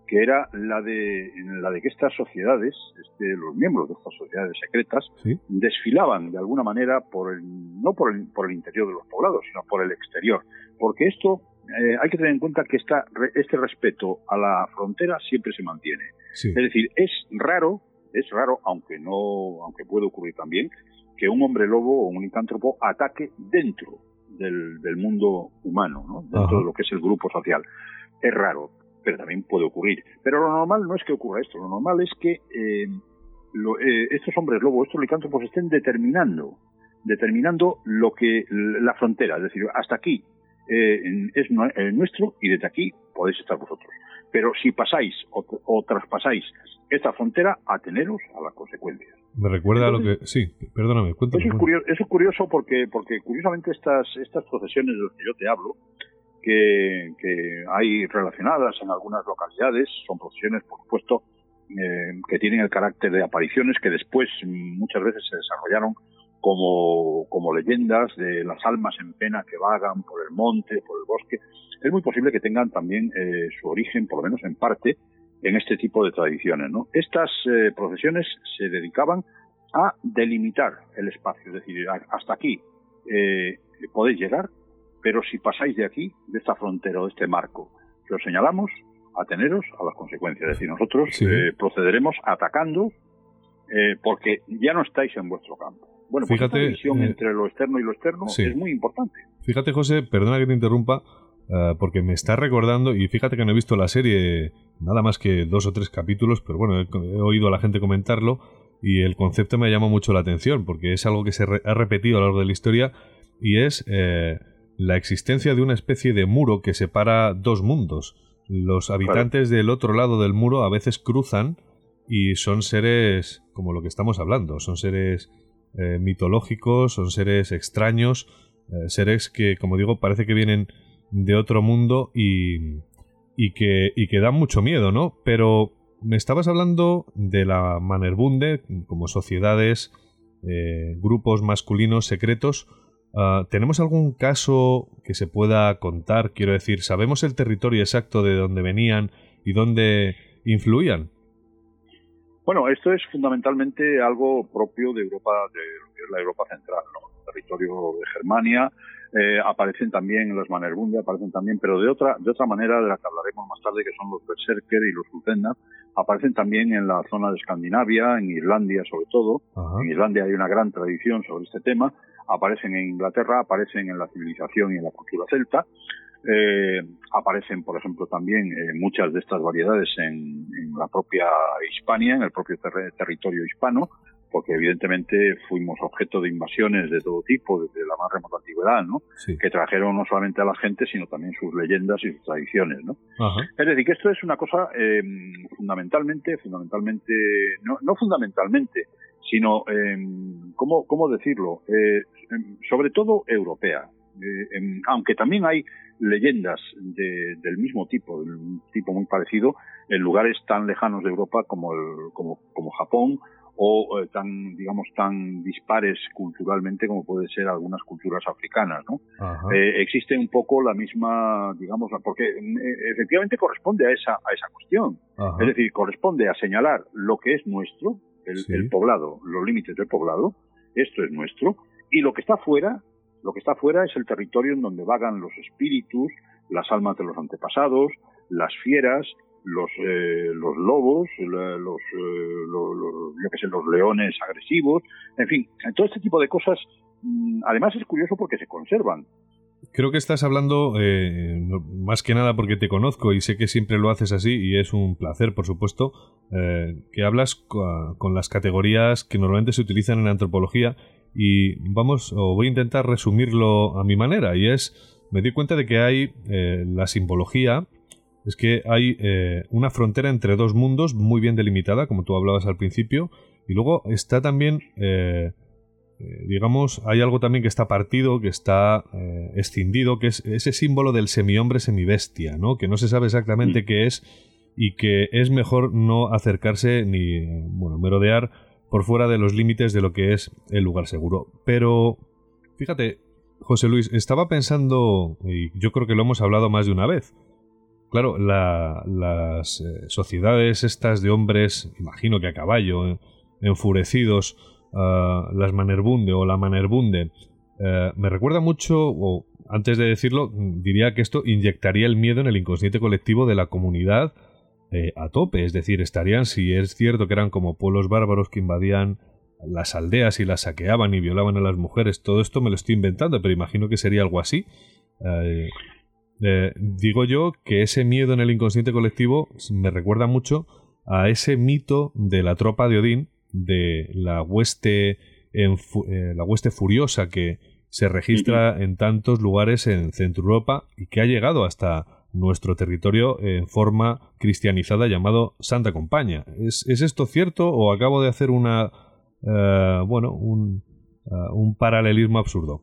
que era la de, la de que estas sociedades, este, los miembros de estas sociedades secretas, desfilaban de alguna manera por el, no por el, por el interior de los poblados, sino por el exterior. Porque esto eh, hay que tener en cuenta que esta, este respeto a la frontera siempre se mantiene. Es decir, es raro, es raro, aunque no, aunque puede ocurrir también, que un hombre lobo o un licántropo ataque dentro del, mundo humano, ¿no? dentro de lo que es el grupo social. Es raro, pero también puede ocurrir. Pero lo normal no es que ocurra esto, lo normal es que eh, eh, estos hombres lobo, estos licántropos estén determinando, determinando lo que la frontera, es decir, hasta aquí eh, es nuestro y desde aquí podéis estar vosotros. Pero si pasáis o, traspasáis esta frontera, ateneros a las consecuencias. Me recuerda a lo que... Sí, perdóname, cuéntame. Eso es curioso, eso es curioso porque, porque curiosamente estas, estas procesiones de las que yo te hablo, que, que hay relacionadas en algunas localidades, son procesiones, por supuesto, eh, que tienen el carácter de apariciones que después muchas veces se desarrollaron como, como leyendas de las almas en pena que vagan por el monte, por el bosque. Es muy posible que tengan también eh, su origen, por lo menos en parte, en este tipo de tradiciones. ¿no? Estas eh, procesiones se dedicaban a delimitar el espacio, es decir, hasta aquí eh, podéis llegar, pero si pasáis de aquí, de esta frontera o de este marco que os señalamos, ateneros a las consecuencias. Es decir, nosotros procederemos atacando porque ya no estáis en vuestro campo. Bueno, pues fíjate, visión eh, entre lo externo y lo externo es muy importante. Fíjate, José, perdona que te interrumpa, eh, porque me está recordando, y fíjate que no he visto la serie nada más que dos o tres capítulos, pero bueno, he, oído a la gente comentarlo, y el concepto me llama mucho la atención porque es algo que se ha repetido a lo largo de la historia y es eh, la existencia de una especie de muro que separa dos mundos. Los habitantes del otro lado del muro a veces cruzan y son seres como lo que estamos hablando, son seres eh, mitológicos, son seres extraños, eh, seres que, como digo, parece que vienen de otro mundo y, y, que, y que dan mucho miedo, ¿no? Pero me estabas hablando de la Manerbunde como sociedades, eh, grupos masculinos secretos. Ah, ¿Tenemos algún caso que se pueda contar? Quiero decir, ¿sabemos el territorio exacto de dónde venían y dónde influían? Bueno, esto es fundamentalmente algo propio de Europa, de la Europa central, ¿no? El territorio de Germania, eh, aparecen también los Manerbunde, aparecen también, pero de otra, de otra manera, de la que hablaremos más tarde, que son los Berserker y los Utenda, aparecen también en la zona de Escandinavia, en Islandia sobre todo. En Islandia hay una gran tradición sobre este tema. Aparecen en Inglaterra, aparecen en la civilización y en la cultura celta. Eh, aparecen, por ejemplo, también eh, muchas de estas variedades en, la propia Hispania, en el propio territorio hispano porque evidentemente fuimos objeto de invasiones de todo tipo desde la más remota antigüedad, ¿no? Que trajeron no solamente a la gente, sino también sus leyendas y sus tradiciones, ¿no? Es decir, que esto es una cosa eh, fundamentalmente, fundamentalmente, no, no fundamentalmente, sino, eh, ¿cómo, ¿cómo, decirlo? Eh, em, sobre todo europea. Eh, aunque también hay leyendas de, del mismo tipo, de un tipo muy parecido, en lugares tan lejanos de Europa como, el, como, como Japón o eh, tan, digamos, tan dispares culturalmente como puede ser algunas culturas africanas, ¿no? Eh, existe un poco la misma, digamos, porque eh, efectivamente corresponde a esa, a esa cuestión. Es decir, corresponde a señalar lo que es nuestro, el, poblado, los límites del poblado, esto es nuestro, y lo que está fuera, lo que está fuera es el territorio en donde vagan los espíritus, las almas de los antepasados, las fieras, los, eh, los lobos, los, eh, los, yo que sé, los leones agresivos, en fin, todo este tipo de cosas, mm, además es curioso porque se conservan. Creo que estás hablando eh, más que nada porque te conozco y sé que siempre lo haces así y es un placer, por supuesto, que hablas con las categorías que normalmente se utilizan en antropología y vamos, o voy a intentar resumirlo a mi manera y es, me di cuenta de que hay la simbología, es que hay eh, una frontera entre dos mundos muy bien delimitada, como tú hablabas al principio, y luego está también, eh, eh, digamos, hay algo también que está partido, que está escindido, que es ese símbolo del semihombre semibestia, ¿no? Que no se sabe exactamente mm. qué es y que es mejor no acercarse ni, bueno, merodear por fuera de los límites de lo que es el lugar seguro. Pero, fíjate, José Luis, estaba pensando, y yo creo que lo hemos hablado más de una vez, Claro, las eh, sociedades estas de hombres, imagino que a caballo, eh, enfurecidos, ah, las Manerbunde o la Manerbunde, eh, me recuerda mucho, o antes de decirlo, diría que esto inyectaría el miedo en el inconsciente colectivo de la comunidad a tope. Es decir, estarían, si es cierto que eran como pueblos bárbaros que invadían las aldeas y las saqueaban y violaban a las mujeres, todo esto me lo estoy inventando, pero imagino que sería algo así. Eh, digo yo que ese miedo en el inconsciente colectivo me recuerda mucho a ese mito de la tropa de Odín, de la hueste, en, eh, la hueste furiosa que se registra en tantos lugares en Centro Europa y que ha llegado hasta nuestro territorio en forma cristianizada llamado Santa Compaña. ¿Es, esto cierto o acabo de hacer una eh, bueno un, un paralelismo absurdo?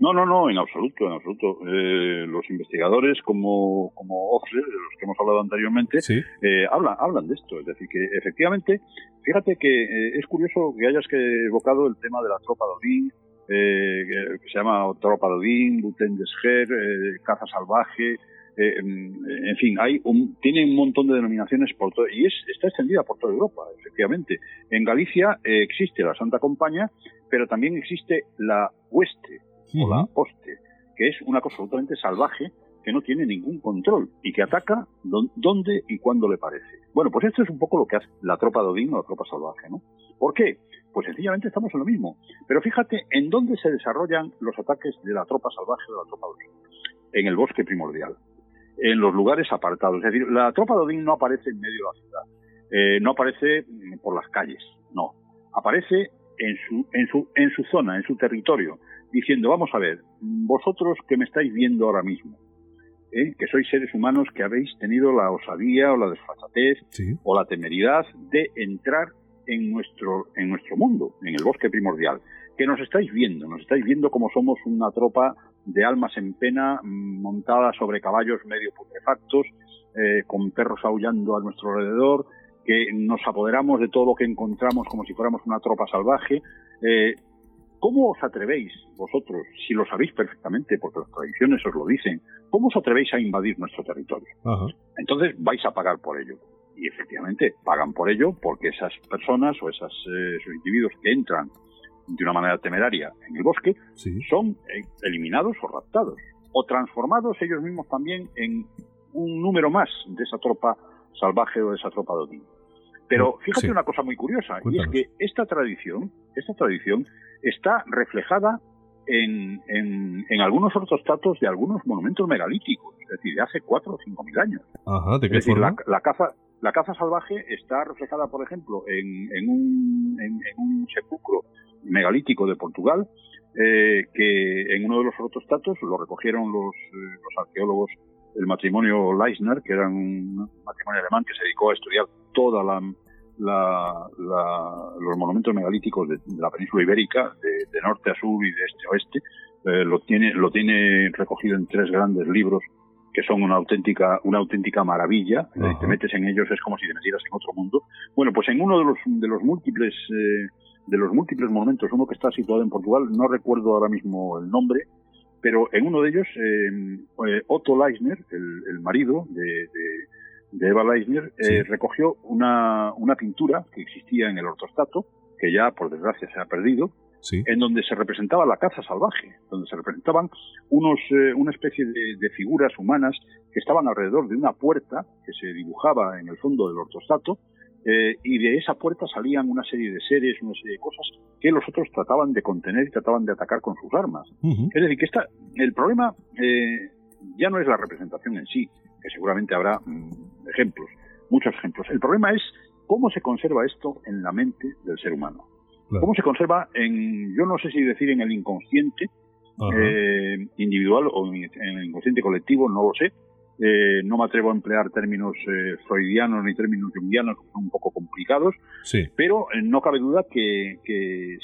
No, no, no, en absoluto, en absoluto. Eh, los investigadores como, como Ofre, de los que hemos hablado anteriormente, eh, hablan, hablan de esto. Es decir, que efectivamente, fíjate que eh, es curioso que hayas que evocado el tema de la tropa de Odín, que, se llama tropa de Odín, Buten Desger, caza salvaje, en fin, hay un, tiene un montón de denominaciones por todo, y es, está extendida por toda Europa, efectivamente. En Galicia existe la Santa Compañía, pero también existe la Hueste, o la poste, que es una cosa absolutamente salvaje que no tiene ningún control y que ataca donde y cuando le parece. Bueno, pues esto es un poco lo que hace la tropa de Odín o la tropa salvaje, ¿no? ¿Por qué? Pues sencillamente estamos en lo mismo. Pero fíjate en dónde se desarrollan los ataques de la tropa salvaje o de la tropa de Odín. En el bosque primordial, en los lugares apartados. Es decir, la tropa de Odín no aparece en medio de la ciudad, eh, no aparece por las calles, no. Aparece en su, en su, en su zona, en su territorio, diciendo, vamos a ver, vosotros que me estáis viendo ahora mismo, ¿eh? que sois seres humanos que habéis tenido la osadía o la desfachatez o la temeridad de entrar en nuestro, en nuestro mundo, en el bosque primordial, que nos estáis viendo, nos estáis viendo como somos una tropa de almas en pena montada sobre caballos medio putrefactos, eh, con perros aullando a nuestro alrededor, que nos apoderamos de todo lo que encontramos como si fuéramos una tropa salvaje. Eh, ¿Cómo os atrevéis vosotros, si lo sabéis perfectamente, porque las tradiciones os lo dicen, cómo os atrevéis a invadir nuestro territorio? Entonces vais a pagar por ello. Y efectivamente, pagan por ello porque esas personas o esas, eh, esos individuos que entran de una manera temeraria en el bosque son eh, eliminados o raptados o transformados ellos mismos también en un número más de esa tropa salvaje o de esa tropa de Pero fíjate una cosa muy curiosa, y es que esta tradición, esta tradición está reflejada en, en, algunos ortostatos de algunos monumentos megalíticos, es decir, de hace cuatro o cinco mil años. Ajá, ¿de qué forma? La, caza, la caza salvaje está reflejada, por ejemplo, en, en, un, en, un sepulcro megalítico de Portugal, eh, que en uno de los ortostatos lo recogieron los, eh, los arqueólogos del matrimonio Leisner, que era un matrimonio alemán que se dedicó a estudiar toda la, los monumentos megalíticos de, la península ibérica, de, norte a sur y de este a oeste. Eh, lo tiene lo tiene recogido en tres grandes libros que son una auténtica una auténtica maravilla. Eh, te metes en ellos es como si te metieras en otro mundo. Bueno, pues en uno de los de los múltiples eh, de los múltiples monumentos, uno que está situado en Portugal, no recuerdo ahora mismo el nombre, pero en uno de ellos Otto Leisner, el, marido de de Eva Leisner, eh, recogió una, una pintura que existía en el ortostato, que ya por desgracia se ha perdido, en donde se representaba la caza salvaje, donde se representaban unos, eh, una especie de, figuras humanas que estaban alrededor de una puerta que se dibujaba en el fondo del ortostato, eh, y de esa puerta salían una serie de seres, una serie de cosas que los otros trataban de contener y trataban de atacar con sus armas. Es decir, que esta, el problema ya no es la representación en sí, que seguramente habrá mm, ejemplos, muchos ejemplos. El problema es cómo se conserva esto en la mente del ser humano. ¿Cómo se conserva en, yo no sé si decir en el inconsciente eh, individual o en el inconsciente colectivo, no lo sé. Eh, no me atrevo a emplear términos eh, freudianos ni términos jungianos, que son un poco complicados, sí. pero no cabe duda que,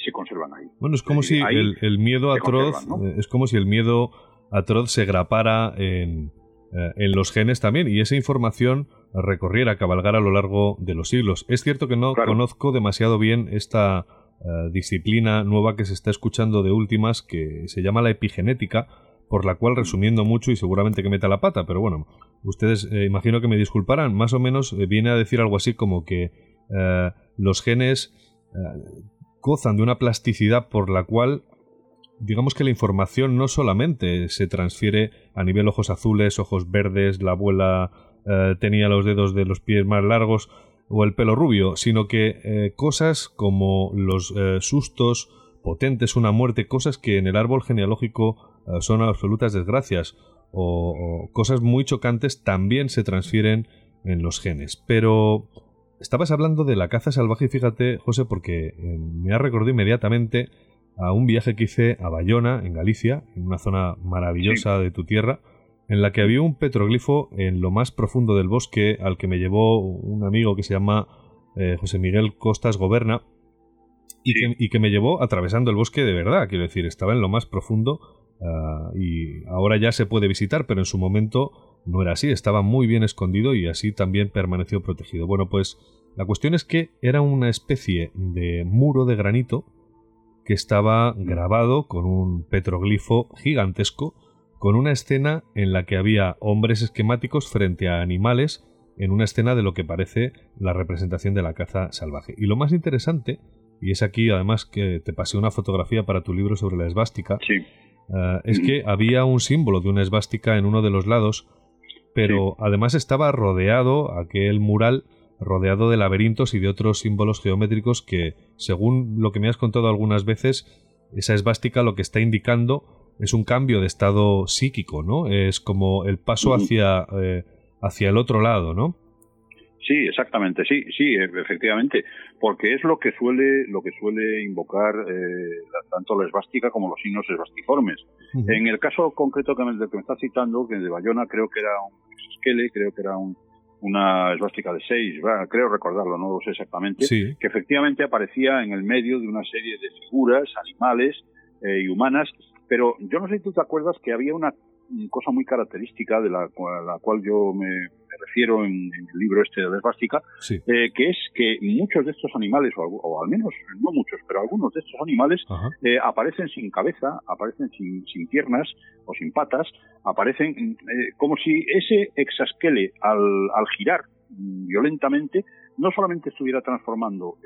se conservan ahí. Bueno, es como si el, miedo atroz, es como si el miedo atroz se grapara en, eh, en los genes también y esa información recorriera, cabalgar a lo largo de los siglos. Es cierto que no conozco demasiado bien esta eh, disciplina nueva que se está escuchando de últimas que se llama la epigenética, por la cual, resumiendo mucho y seguramente que meta la pata, pero bueno, ustedes eh, imagino que me disculparán, más o menos viene a decir algo así como que los genes gozan de una plasticidad por la cual digamos que la información no solamente se transfiere a nivel ojos azules, ojos verdes, la abuela eh, tenía los dedos de los pies más largos o el pelo rubio, sino que eh, cosas como los eh, sustos potentes, una muerte, cosas que en el árbol genealógico son absolutas desgracias o, cosas muy chocantes también se transfieren en los genes. Pero estabas hablando de la caza salvaje, fíjate, José, porque me ha recordado inmediatamente a un viaje que hice a Bayona, en Galicia, en una zona maravillosa de tu tierra, en la que había un petroglifo en lo más profundo del bosque al que me llevó un amigo que se llama eh, José Miguel Costas Goberna y, que, me llevó atravesando el bosque de verdad, quiero decir, estaba en lo más profundo ah, y ahora ya se puede visitar, pero en su momento no era así, estaba muy bien escondido y así también permaneció protegido. Bueno, pues la cuestión es que era una especie de muro de granito que estaba grabado con un petroglifo gigantesco, con una escena en la que había hombres esquemáticos frente a animales, en una escena de lo que parece la representación de la caza salvaje. Y lo más interesante, y es aquí además que te pasé una fotografía para tu libro sobre la esvástica, eh, es que había un símbolo de una esvástica en uno de los lados, pero además estaba rodeado aquel mural rodeado de laberintos y de otros símbolos geométricos que, según lo que me has contado algunas veces, esa esvástica lo que está indicando es un cambio de estado psíquico, ¿no? Es como el paso hacia, eh, hacia el otro lado, ¿no? Sí, exactamente, sí, sí, efectivamente, porque es lo que suele, lo que suele invocar eh, tanto la esvástica como los signos esvastiformes. En el caso concreto que me, que me está citando, que de Bayona creo que era un esquele, creo que era una esvástica de seis, creo recordarlo, no lo sé exactamente, que efectivamente aparecía en el medio de una serie de figuras, animales eh, y humanas, pero yo no sé si tú te acuerdas que había una cosa muy característica de la, la cual yo me, refiero en, el libro este de la esvástica, eh, que es que muchos de estos animales, o, al menos no muchos, pero algunos de estos animales eh, aparecen sin cabeza, aparecen sin, sin, piernas o sin patas, aparecen eh, como si ese exasquele al, al girar violentamente no solamente estuviera transformando,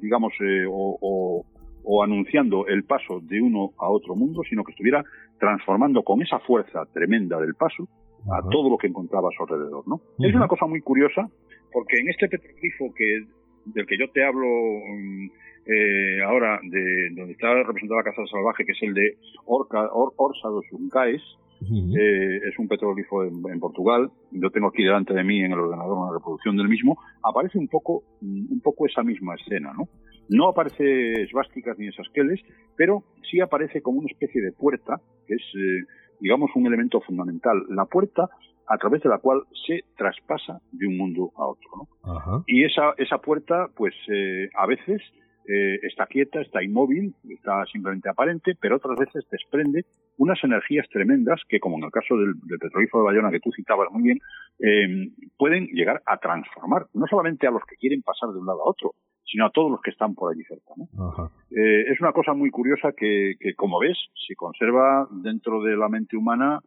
digamos, o, o anunciando el paso de uno a otro mundo, sino que estuviera transformando con esa fuerza tremenda del paso a todo lo que encontraba a su alrededor, ¿no? Es una cosa muy curiosa, porque en este petroglifo que del que yo te hablo mm, eh, ahora, de donde está representada la casa salvaje, que es el de Orca, Orsa dos Juncaes, eh, es un petroglifo en, Portugal, yo tengo aquí delante de mí en el ordenador una reproducción del mismo, aparece un poco, un poco esa misma escena, ¿no? No aparece esvásticas ni esasqueles, pero sí aparece como una especie de puerta, que es, eh, digamos, un elemento fundamental. La puerta a través de la cual se traspasa de un mundo a otro. ¿no? Y esa, esa puerta, pues eh, a veces eh, está quieta, está inmóvil, está simplemente aparente, pero otras veces desprende unas energías tremendas que, como en el caso del, del petrolífero de Bayona que tú citabas muy bien, eh, pueden llegar a transformar no solamente a los que quieren pasar de un lado a otro, sino a todos los que están por allí cerca. Eh, es una cosa muy curiosa que, que, como ves, se conserva dentro de la mente humana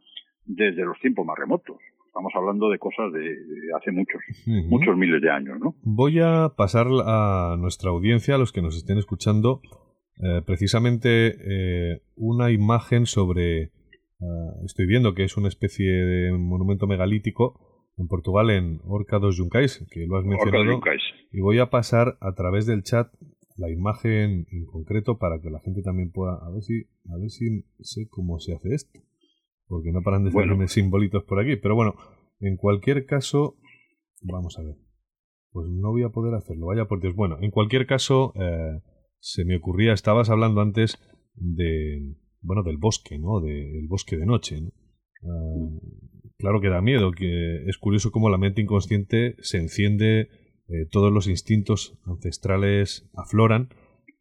desde los tiempos más remotos. Estamos hablando de cosas de, hace muchos, muchos miles de años, ¿no? Voy a pasar a nuestra audiencia, a los que nos estén escuchando, eh, precisamente eh, una imagen sobre. Eh, estoy viendo que es una especie de monumento megalítico en Portugal, en Orca dos Juncais, que lo has mencionado. Y voy a pasar a través del chat la imagen en concreto para que la gente también pueda. A ver si, a ver si sé cómo se hace esto porque no paran de salirme simbolitos por aquí. Pero bueno, en cualquier caso, vamos a ver. Pues no voy a poder hacerlo, vaya por Dios. Bueno, en cualquier caso, eh, se me ocurría, estabas hablando antes de, bueno, del bosque, ¿no? Del bosque de noche, ¿no? Ah, claro que da miedo, que es curioso cómo la mente inconsciente se enciende, eh, todos los instintos ancestrales afloran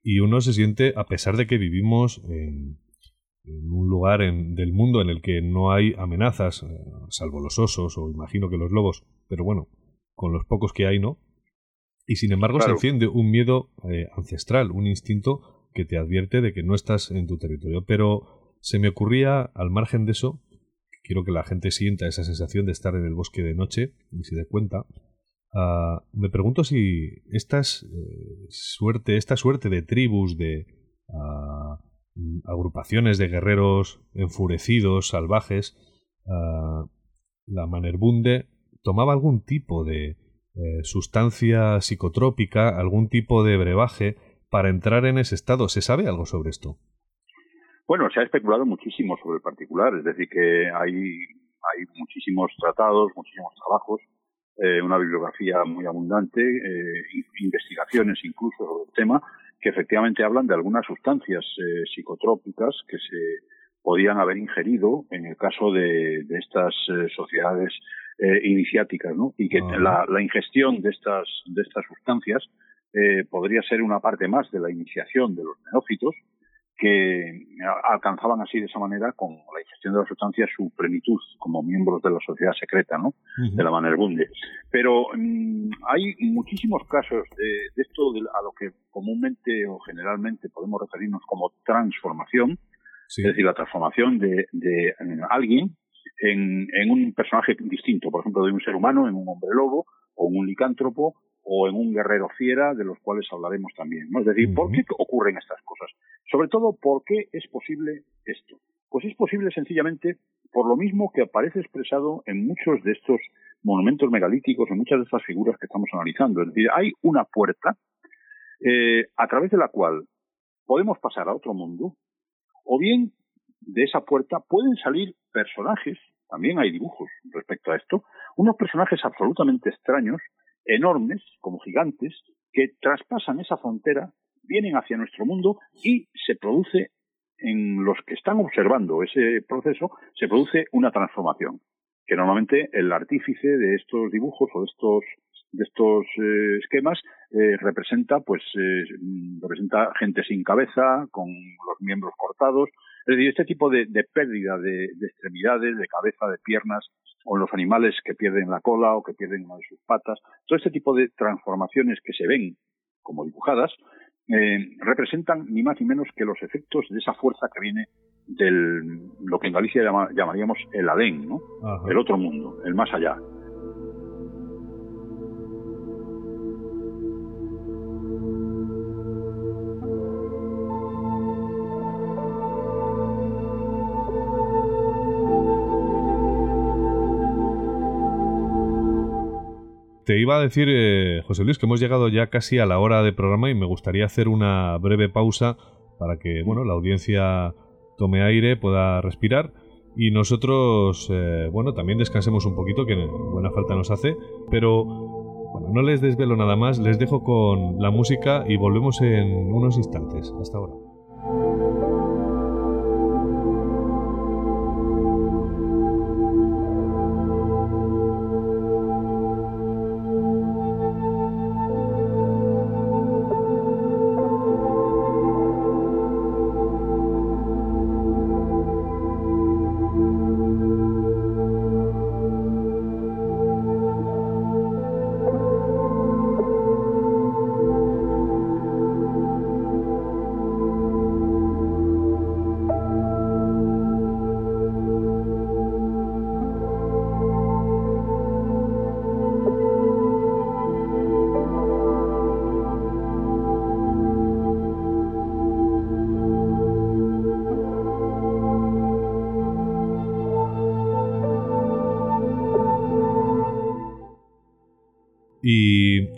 y uno se siente, a pesar de que vivimos en, en un lugar del mundo en el que no hay amenazas, eh, salvo los osos o imagino que los lobos, pero bueno, con los pocos que hay, ¿no? Y sin embargo se enciende un miedo eh, ancestral, un instinto que te advierte de que no estás en tu territorio. Pero se me ocurría, al margen de eso, quiero que la gente sienta esa sensación de estar en el bosque de noche y se dé cuenta. Ah, me pregunto si estas, eh, suerte, esta suerte de tribus, de uh, agrupaciones de guerreros enfurecidos, salvajes, ah, la Manerbunde tomaba algún tipo de eh, sustancia psicotrópica, algún tipo de brebaje para entrar en ese estado. ¿Se sabe algo sobre esto? Bueno, se ha especulado muchísimo sobre el particular, es decir, que hay muchísimos tratados, muchísimos trabajos, eh, una bibliografía muy abundante, eh, investigaciones incluso sobre el tema, que efectivamente hablan de algunas sustancias eh, psicotrópicas que se podían haber ingerido en el caso de, estas eh, sociedades iniciáticas, ¿no? Y que la, ingestión de estas de estas sustancias podría ser una parte más de la iniciación de los neófitos que alcanzaban así de esa manera con la ingestión de la sustancia su plenitud como miembros de la sociedad secreta, ¿no? De la Manerbunde. Pero mm, hay muchísimos casos de, esto a lo que comúnmente o generalmente podemos referirnos como transformación, es decir, la transformación de, de alguien en, en, un personaje distinto, por ejemplo, de un ser humano en un hombre lobo o un licántropo o en un guerrero fiera, de los cuales hablaremos también. ¿no? Es decir, ¿por qué ocurren estas cosas? Sobre todo, ¿por qué es posible esto? Pues es posible sencillamente por lo mismo que aparece expresado en muchos de estos monumentos megalíticos, en muchas de estas figuras que estamos analizando. Es decir, hay una puerta eh, a través de la cual podemos pasar a otro mundo, o bien de esa puerta pueden salir personajes, también hay dibujos respecto a esto, unos personajes absolutamente extraños enormes, como gigantes, que traspasan esa frontera, vienen hacia nuestro mundo y se produce en los que están observando ese proceso, se produce una transformación, que normalmente el artífice de estos dibujos o de estos de estos eh, esquemas eh, representa pues eh, representa gente sin cabeza con los miembros cortados. Es decir este tipo de, pérdida de, de, extremidades de cabeza de piernas o los animales que pierden la cola o que pierden una de sus patas todo este tipo de transformaciones que se ven como dibujadas representan ni más ni menos que los efectos de esa fuerza que viene del lo que en Galicia llamaríamos el Adén, ¿no? el otro mundo, el más allá. Iba a decir, eh, José Luis, que hemos llegado ya casi a la hora de programa y me gustaría hacer una breve pausa para que bueno, la audiencia tome aire, pueda respirar y nosotros, eh, bueno, también descansemos un poquito, que buena falta nos hace, pero bueno, no les desvelo nada más, les dejo con la música y volvemos en unos instantes. Hasta ahora.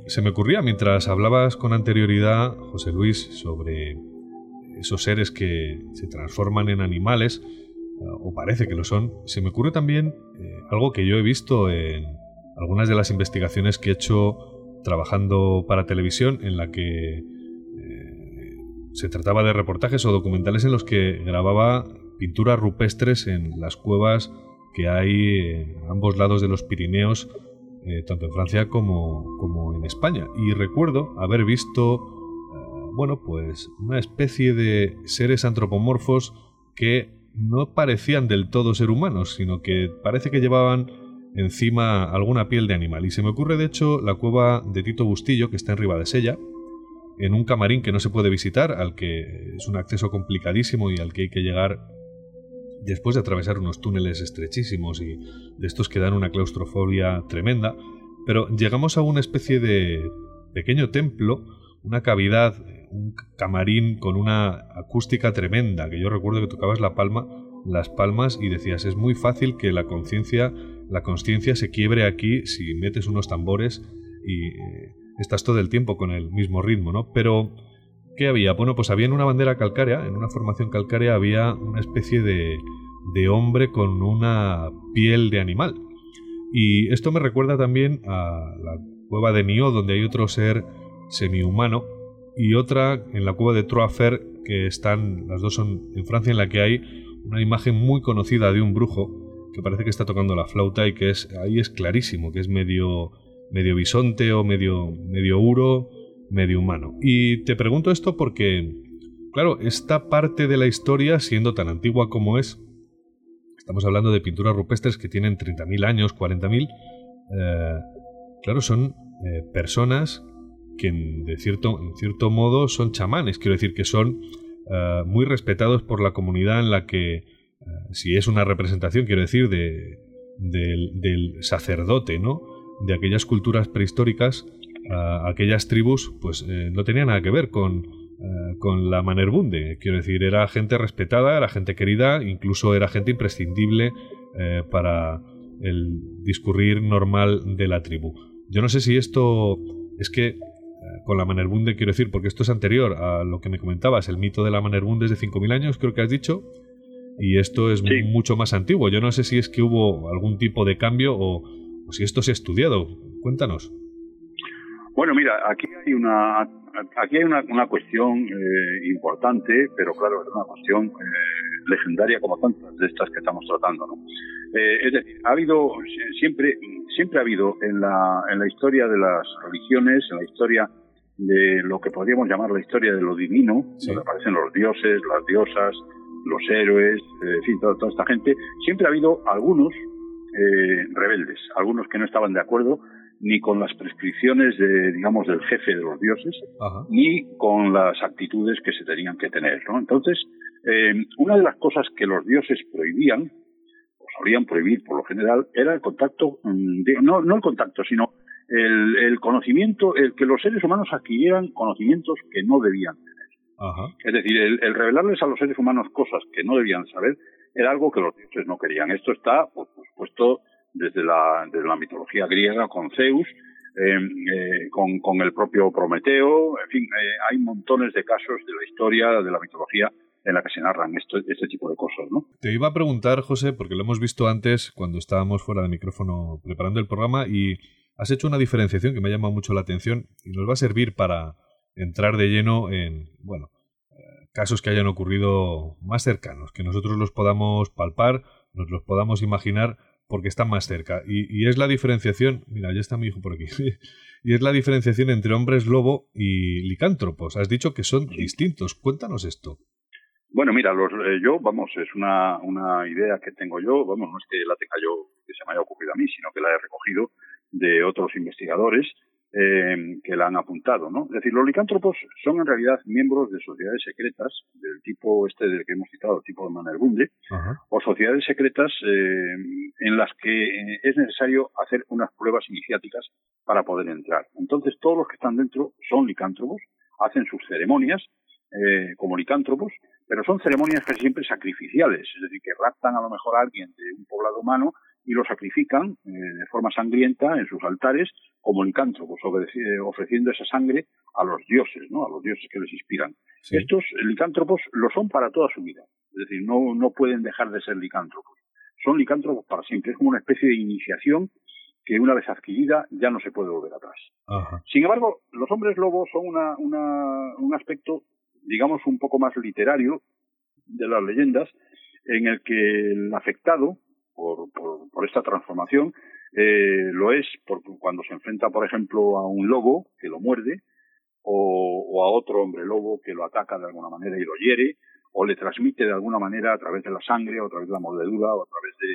Se me ocurría mientras hablabas con anterioridad, José Luis, sobre esos seres que se transforman en animales, eh, o parece que lo son, se me ocurre también eh, algo que yo he visto en algunas de las investigaciones que he hecho trabajando para televisión, en la que eh, se trataba de reportajes o documentales en los que grababa pinturas rupestres en las cuevas que hay en ambos lados de los Pirineos eh, tanto en Francia como, en España. Y recuerdo haber visto, eh, bueno, pues una especie de seres antropomorfos que no parecían del todo ser humanos, sino que parece que llevaban encima alguna piel de animal. Y se me ocurre, de hecho, la cueva de Tito Bustillo, que está en Sella, en un camarín que no se puede visitar, al que es un acceso complicadísimo y al que hay que llegar después de atravesar unos túneles estrechísimos y de estos que dan una claustrofobia tremenda, pero llegamos a una especie de pequeño templo, una cavidad, un camarín con una acústica tremenda, que yo recuerdo que tocabas la palma, las palmas y decías, es muy fácil que la conciencia, la conciencia se quiebre aquí si metes unos tambores y eh, estás todo el tiempo con el mismo ritmo, ¿no? Pero ¿Qué había? Bueno, pues había en una bandera calcárea, en una formación calcárea, había una especie de, hombre con una piel de animal. Y esto me recuerda también a la cueva de Nio, donde hay otro ser semihumano, y otra en la cueva de Troafer, que están, las dos son en Francia, en la que hay una imagen muy conocida de un brujo que parece que está tocando la flauta y que es ahí es clarísimo que es medio medio bisonte o medio medio uro medio humano. Y te pregunto esto porque, claro, esta parte de la historia, siendo tan antigua como es, estamos hablando de pinturas rupestres que tienen 30.000 años, 40.000, eh, claro, son eh, personas que de cierto, en cierto modo son chamanes, quiero decir que son eh, muy respetados por la comunidad en la que, si es una representación, quiero decir, de, del, del sacerdote, ¿no? De aquellas culturas prehistóricas aquellas tribus pues eh, no tenía nada que ver con, eh, con la Manerbunde. Quiero decir, era gente respetada, era gente querida, incluso era gente imprescindible eh, para el discurrir normal de la tribu. Yo no sé si esto es que con la Manerbunde quiero decir, porque esto es anterior a lo que me comentabas, el mito de la Manerbunde es de 5.000 años, creo que has dicho, y esto es mucho más antiguo. Yo no sé si es que hubo algún tipo de cambio o si esto se ha estudiado. Cuéntanos. Bueno, mira, aquí hay una aquí hay una, una cuestión eh, importante, pero claro, es una cuestión eh, legendaria como tantas de estas que estamos tratando, ¿no? Eh, es decir, ha habido siempre siempre ha habido en la en la historia de las religiones, en la historia de lo que podríamos llamar la historia de lo divino, donde aparecen los dioses, las diosas, los héroes, en fin, toda, toda esta gente, siempre ha habido algunos rebeldes, algunos que no estaban de acuerdo ni con las prescripciones de, digamos, del jefe de los dioses, ni con las actitudes que se tenían que tener, ¿no? Entonces, eh, una de las cosas que los dioses prohibían, o solían prohibir por lo general, era el contacto, mm, no, no el contacto, sino el, el, conocimiento, el que los seres humanos adquirieran conocimientos que no debían tener. Es decir, el, el, revelarles a los seres humanos cosas que no debían saber era algo que los dioses no querían. Esto está, por supuesto, desde la, la mitología griega con Zeus, em, eh, con, con, el propio Prometeo, en fin, eh, hay montones de casos de la historia, de la mitología, en la que se narran esto, este tipo de cosas, ¿no? Te iba a preguntar, José, porque lo hemos visto antes cuando estábamos fuera de micrófono preparando el programa y has hecho una diferenciación que me ha llamado mucho la atención y nos va a servir para entrar de lleno en, bueno, eh, casos que hayan ocurrido más cercanos, que nosotros los podamos palpar, nos los podamos imaginar porque están más cerca. Y, es la diferenciación, mira, ya está mi hijo por aquí, y es la diferenciación entre hombres lobo y licántropos. Has dicho que son distintos. Cuéntanos esto. Bueno, mira, los, eh, yo, vamos, es una, una idea que tengo yo, vamos, no es que la tenga yo, que se me haya ocurrido a mí, sino que la he recogido de otros investigadores eh, que la han apuntado, ¿no? Es decir, los licántropos son en realidad miembros de sociedades secretas del tipo este del que hemos citado, el tipo de Manuel Bunde, o sociedades secretas eh, en las que es necesario hacer unas pruebas iniciáticas para poder entrar. Entonces, todos los que están dentro son licántropos, hacen sus ceremonias eh, como licántropos, pero son ceremonias casi siempre sacrificiales, es decir, que raptan a lo mejor a alguien de un poblado humano y lo sacrifican eh, de forma sangrienta en sus altares como licántropos, eh, ofreciendo esa sangre a los dioses, ¿no? a los dioses que les inspiran. Estos licántropos lo son para toda su vida, es decir, no, no pueden dejar de ser licántropos. Son licántropos para siempre, es como una especie de iniciación que una vez adquirida ya no se puede volver atrás. Sin embargo, los hombres lobos son una, una, un aspecto, digamos, un poco más literario de las leyendas, en el que el afectado, por, por, esta transformación eh, lo es porque cuando se enfrenta, por ejemplo, a un lobo que lo muerde o, a otro hombre lobo que lo ataca de alguna manera y lo hiere o le transmite de alguna manera a través de la sangre o a través de la mordedura o a través de,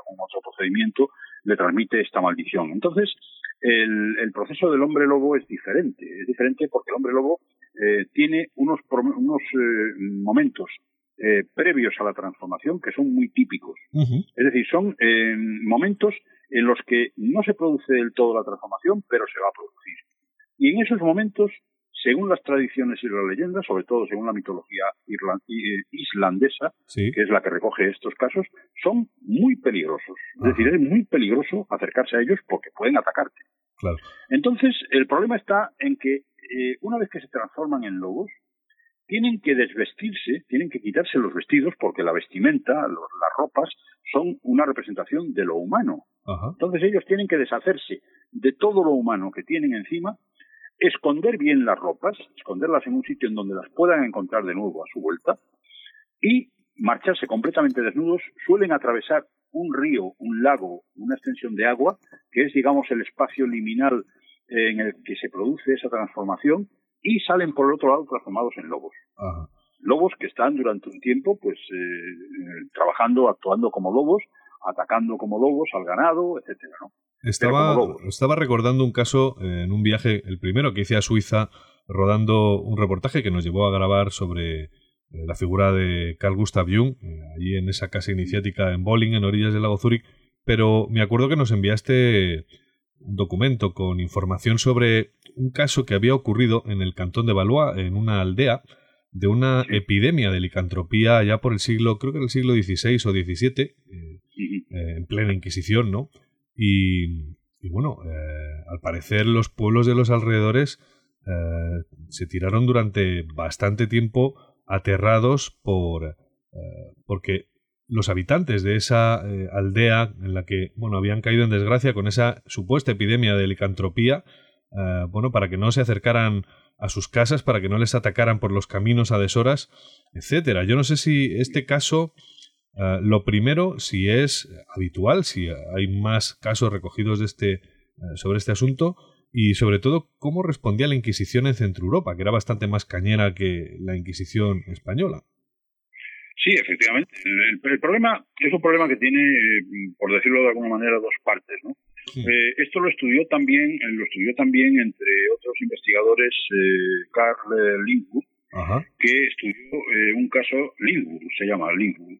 algún otro procedimiento le transmite esta maldición. Entonces, el, el, proceso del hombre lobo es diferente. Es diferente porque el hombre lobo eh, tiene unos, unos eh, momentos eh, previos a la transformación que son muy típicos. Es decir, son eh, momentos en los que no se produce del todo la transformación, pero se va a producir. Y en esos momentos, según las tradiciones y las leyendas, sobre todo según la mitología eh, islandesa, que es la que recoge estos casos, son muy peligrosos. Es decir, es muy peligroso acercarse a ellos porque pueden atacarte. Entonces, el problema está en que una vez que se transforman en lobos, tienen que desvestirse, tienen que quitarse los vestidos porque la vestimenta, las ropas, son una representación de lo humano. Entonces ellos tienen que deshacerse de todo lo humano que tienen encima, esconder bien las ropas, esconderlas en un sitio en donde las puedan encontrar de nuevo a su vuelta y marcharse completamente desnudos. Suelen atravesar un río, un lago, una extensión de agua, que es, digamos, el espacio liminal en el que se produce esa transformación y salen por el otro lado transformados en lobos. Lobos que están durante un tiempo pues eh, eh, trabajando, actuando como lobos, atacando como lobos al ganado, etcétera, ¿no? Estaba, estaba recordando un caso eh, en un viaje, el primero que hice a Suiza, rodando un reportaje que nos llevó a grabar sobre la figura de Carl Gustav Jung, allí en esa casa iniciática en Bolling, en orillas del lago Zúrich, pero me acuerdo que nos enviaste un documento con información sobre un caso que había ocurrido en el cantón de Valois, en una aldea, de una epidemia de licantropía ya por el siglo, creo que era el siglo XVI o XVII, eh, eh, en plena Inquisición, ¿no? Y, bueno, eh, al parecer los pueblos de los alrededores se tiraron durante bastante tiempo aterrados por porque los habitantes de esa aldea en la que bueno habían caído en desgracia con esa supuesta epidemia de licantropía eh, bueno, para que no se acercaran a sus casas, para que no les atacaran por los caminos a deshoras, etcétera. Yo no sé si este caso, eh, lo primero, si es habitual, si hay más casos recogidos de este, sobre este asunto, y sobre todo cómo respondía la Inquisición en Centro Europa, que era bastante más cañera que la Inquisición española. Sí, efectivamente. El, problema es un problema que tiene, por decirlo de alguna manera, dos partes. ¿no? Eh, esto lo estudió también, eh, lo estudió también entre otros investigadores eh, Carl Lindwood, que estudió un caso Lindwood, se llama Lindwood.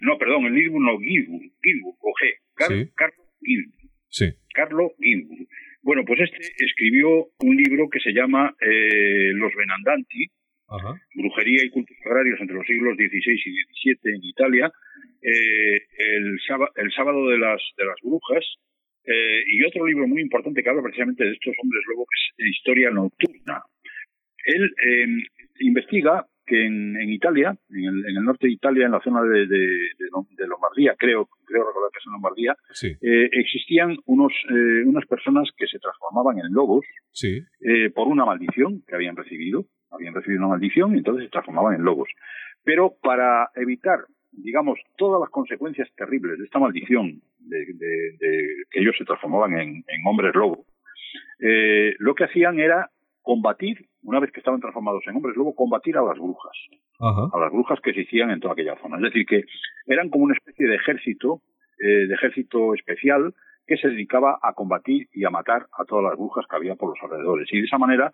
no, perdón, el no, Gilwood, Gilwood, con G, Carlo Gilwood. Sí. Carlo Gilwood. Bueno, pues este escribió un libro que se llama Los Brujería y cultos agrarios entre los siglos XVI y XVII en Italia, eh, el, sábado, el sábado de las, de las brujas, eh, y otro libro muy importante que habla precisamente de estos hombres luego, que es Historia Nocturna. Él em, investiga que en, Italia, en el, norte de Italia, en la zona de, de, Lombardía, creo, creo recordar que es en Lombardía, eh, existían unos, unas personas que se transformaban en lobos por una maldición que habían recibido habían recibido una maldición y entonces se transformaban en lobos. Pero para evitar, digamos, todas las consecuencias terribles de esta maldición, de, que ellos se transformaban en, hombres lobo, eh, lo que hacían era combatir, una vez que estaban transformados en hombres lobo, combatir a las brujas, a las brujas que se hacían en toda aquella zona. Es decir, que eran como una especie de ejército, eh, de ejército especial que se dedicaba a combatir y a matar a todas las brujas que había por los alrededores. Y de esa manera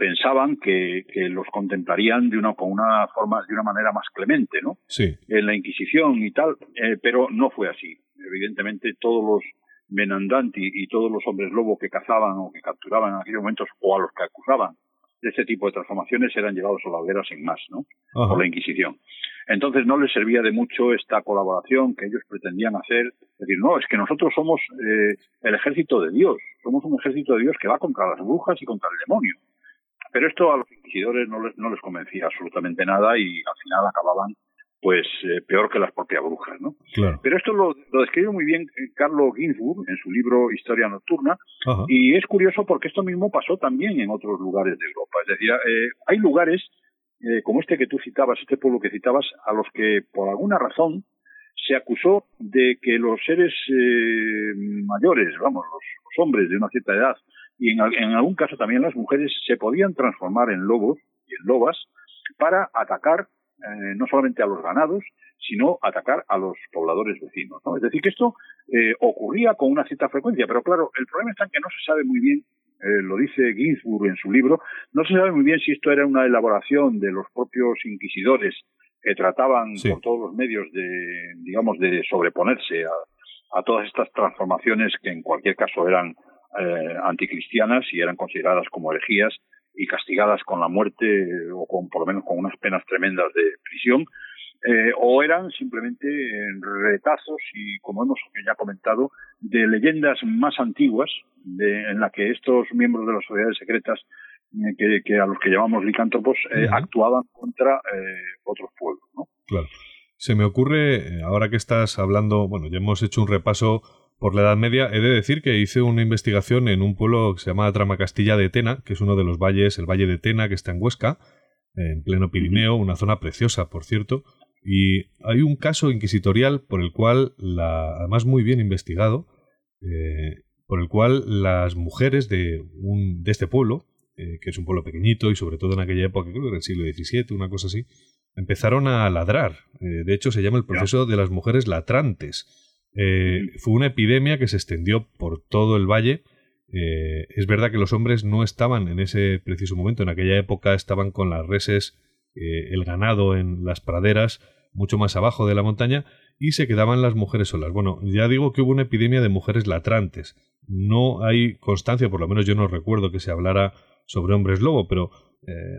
pensaban que, los contemplarían de una con una forma de una manera más clemente no sí. en la inquisición y tal eh, pero no fue así. Evidentemente todos los menandanti y todos los hombres lobo que cazaban o que capturaban en aquellos momentos o a los que acusaban de este tipo de transformaciones eran llevados a la hoguera sin más no por la inquisición. Entonces no les servía de mucho esta colaboración que ellos pretendían hacer. Es decir no es que nosotros somos eh, el ejército de Dios. Somos un ejército de Dios que va contra las brujas y contra el demonio pero esto a los inquisidores no les, no les convencía absolutamente nada y al final acababan pues eh, peor que las propias brujas, ¿no? Pero esto lo, lo, describe muy bien eh, Carlo Ginzburg en su libro Historia Nocturna y es curioso porque esto mismo pasó también en otros lugares de Europa. Es decir, eh, hay lugares como este que tú citabas, este pueblo que citabas, a los que por alguna razón se acusó de que los seres mayores, vamos, los hombres de una cierta edad, y en, algún caso también las mujeres se podían transformar en lobos y en lobas para atacar eh, no solamente a los ganados, sino atacar a los pobladores vecinos. ¿no? Es decir, que esto eh, ocurría con una cierta frecuencia, pero claro, el problema está en que no se sabe muy bien, eh, lo dice Ginsburg en su libro, no se sabe muy bien si esto era una elaboración de los propios inquisidores que trataban por todos los medios de, digamos, de sobreponerse a, a todas estas transformaciones que en cualquier caso eran eh, anticristianas y eran consideradas como herejías y castigadas con la muerte o con por lo menos con unas penas tremendas de prisión eh, o eran simplemente retazos y como hemos ya comentado de leyendas más antiguas en la que estos miembros de las sociedades secretas eh, que, a los que llamamos licántropos actuaban contra otros pueblos ¿no? claro se me ocurre ahora que estás hablando bueno ya hemos hecho un repaso por la Edad Media, he de decir que hice una investigación en un pueblo que se llama Tramacastilla de Tena, que es uno de los valles, el Valle de Tena, que está en Huesca, en pleno Pirineo, una zona preciosa, por cierto, y hay un caso inquisitorial por el cual, la, además muy bien investigado, eh, por el cual las mujeres de, un, de este pueblo, eh, que es un pueblo pequeñito y sobre todo en aquella época, creo que era el siglo XVII, una cosa así, empezaron a ladrar. Eh, de hecho, se llama el proceso de las mujeres latrantes eh, fue una epidemia que se extendió por todo el valle. Eh, es verdad que los hombres no estaban en ese preciso momento. En aquella época estaban con las reses, eh, el ganado en las praderas, mucho más abajo de la montaña, y se quedaban las mujeres solas. Bueno, ya digo que hubo una epidemia de mujeres latrantes. No hay constancia, por lo menos yo no recuerdo que se hablara sobre hombres lobo, pero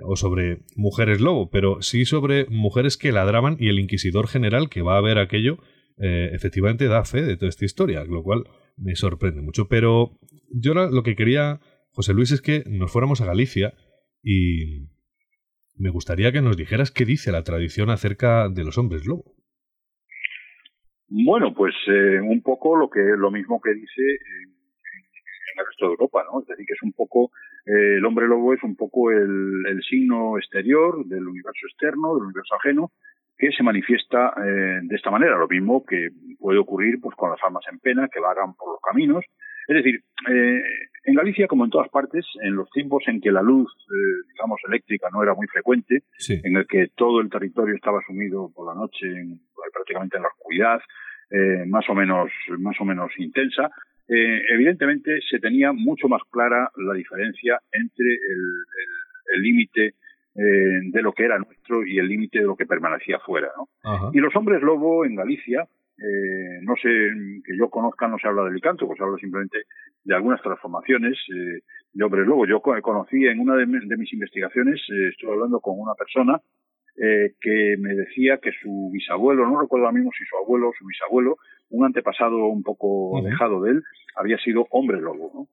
o sobre mujeres lobo, pero sí sobre mujeres que ladraban y el inquisidor general que va a ver aquello eh, efectivamente da fe de toda esta historia, lo cual me sorprende mucho. Pero yo lo que quería, José Luis, es que nos fuéramos a Galicia y me gustaría que nos dijeras qué dice la tradición acerca de los hombres lobo. Bueno, pues eh, un poco lo que lo mismo que dice el resto de Europa, ¿no? Es decir, que es un poco, eh, el hombre lobo es un poco el, signo exterior del universo externo, del universo ajeno, que se manifiesta eh, de esta manera, lo mismo que puede ocurrir pues con las almas en pena que vagan por los caminos. Es decir, eh, en Galicia, como en todas partes, en los tiempos en que la luz, eh, digamos, eléctrica no era muy frecuente, en el que todo el territorio estaba sumido por la noche en, prácticamente en la oscuridad, más o menos, más o menos intensa, evidentemente se tenía mucho más clara la diferencia entre el límite eh, de lo que era nuestro y el límite de lo que permanecía fuera. ¿no? Y los hombres lobo en Galicia, eh, no sé, que yo conozca, no se habla del licanto, pues hablo simplemente de algunas transformaciones eh, de hombres lobo. Yo conocí en una de, mis investigaciones, eh, estuve hablando con una persona eh, que me decía que su bisabuelo, no recuerdo ahora mismo si su abuelo o su bisabuelo, un antepasado un poco alejado de él, había sido hombre lobo, ¿no?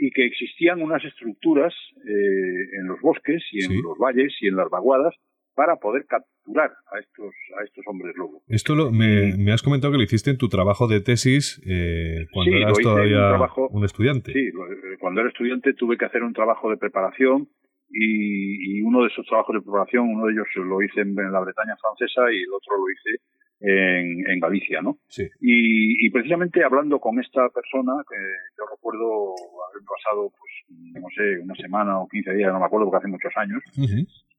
Y que existían unas estructuras eh, en los bosques y en los valles y en las vaguadas para poder capturar a estos a estos hombres lobo. Esto lo, me, has comentado que lo hiciste en tu trabajo de tesis eh, cuando eras todavía un, estudiante. Sí, cuando era estudiante tuve que hacer un trabajo de preparación y, uno de esos trabajos de preparación, uno de ellos lo hice en, la Bretaña francesa y el otro lo hice en, en Galicia, ¿no? Sí. Y, y, precisamente hablando con esta persona, que yo recuerdo haber pasado, pues, no sé, una semana o 15 días, no me acuerdo porque hace muchos años,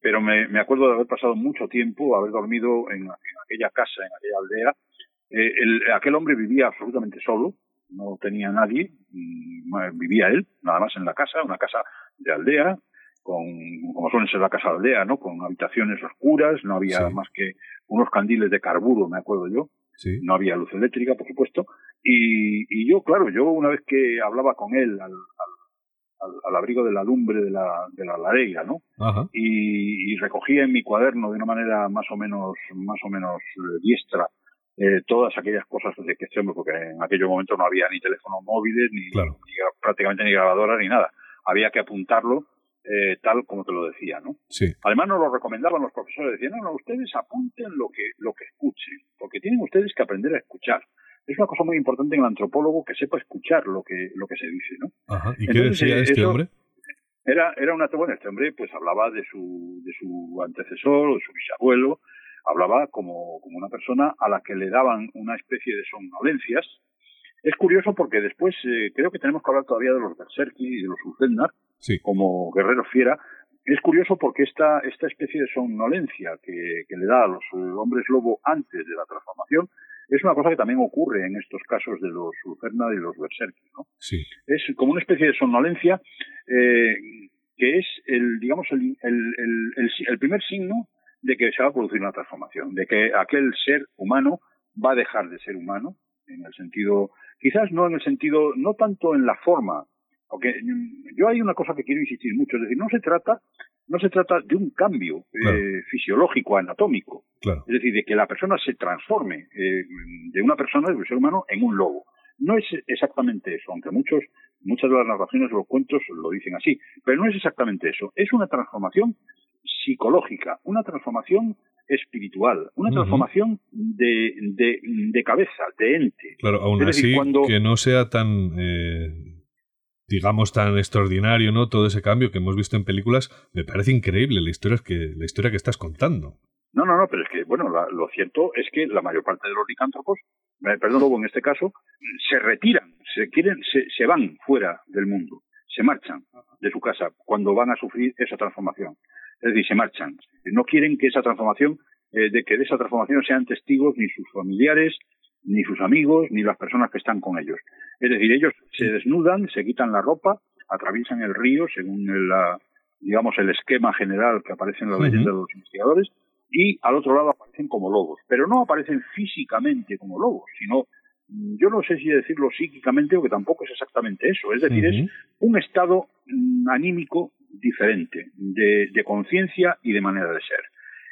pero me, me, acuerdo de haber pasado mucho tiempo, haber dormido en, aquella casa, en aquella aldea. Eh, el, aquel hombre vivía absolutamente solo, no tenía nadie, vivía él, nada más en la casa, una casa de aldea, con, como suelen ser la casa aldea, ¿no? Con habitaciones oscuras, no había más que unos candiles de carburo, me acuerdo yo. No había luz eléctrica, por supuesto. Y, y, yo, claro, yo una vez que hablaba con él al, al, al abrigo de la lumbre de la, de la lareira, ¿no? Y, y, recogía en mi cuaderno de una manera más o menos, más o menos eh, diestra eh, todas aquellas cosas de que este porque en aquel momento no había ni teléfonos móviles, ni, ni prácticamente ni grabadoras, ni nada. Había que apuntarlo eh, tal como te lo decía, ¿no? Sí. Además nos lo recomendaban los profesores, decían, no, no, ustedes apunten lo que, lo que escuchen, porque tienen ustedes que aprender a escuchar. Es una cosa muy importante en el antropólogo que sepa escuchar lo que, lo que se dice, ¿no? Ajá. ¿Y qué decía eh, este hombre? Era, era una, bueno, este hombre pues hablaba de su, de su antecesor, de su bisabuelo, hablaba como, como una persona a la que le daban una especie de somnolencias. Es curioso porque después eh, creo que tenemos que hablar todavía de los Berserki y de los Uzendar, como guerrero fiera. Es curioso porque esta, esta especie de somnolencia que, le da a los hombres lobo antes de la transformación es una cosa que también ocurre en estos casos de los Ulferna y los Berserki. ¿no? Sí. Es como una especie de somnolencia eh, que es el, digamos, el, el, el, primer signo de que se va a producir una transformación, de que aquel ser humano va a dejar de ser humano, en el sentido, quizás no en el sentido, no tanto en la forma porque yo hay una cosa que quiero insistir mucho, es decir, no se trata no se trata de un cambio eh, fisiológico, anatómico. Es decir, de que la persona se transforme eh, de una persona, de un ser humano, en un lobo. No es exactamente eso, aunque muchos, muchas de las narraciones de los cuentos lo dicen así, pero no es exactamente eso. Es una transformación psicológica, una transformación espiritual, una transformación de, de, de, cabeza, de ente. Claro, aún así, que no sea tan... Eh digamos, tan extraordinario, ¿no? Todo ese cambio que hemos visto en películas, me parece increíble la historia que, la historia que estás contando. No, no, no, pero es que, bueno, lo cierto es que la mayor parte de los licántropos, eh, perdón, luego en este caso, se retiran, se quieren, se, se van fuera del mundo, se marchan de su casa cuando van a sufrir esa transformación. Es decir, se marchan. No quieren que esa transformación, eh, de que de esa transformación sean testigos ni sus familiares, ni sus amigos, ni las personas que están con ellos. Es decir, ellos se desnudan, se quitan la ropa, atraviesan el río según el, digamos el esquema general que aparece en la leyenda de los investigadores y al otro lado aparecen como lobos, pero no aparecen físicamente como lobos, sino mm, yo no sé si decirlo psíquicamente o que tampoco es exactamente eso, es decir, es un estado mm, anímico diferente de, de conciencia y de manera de ser,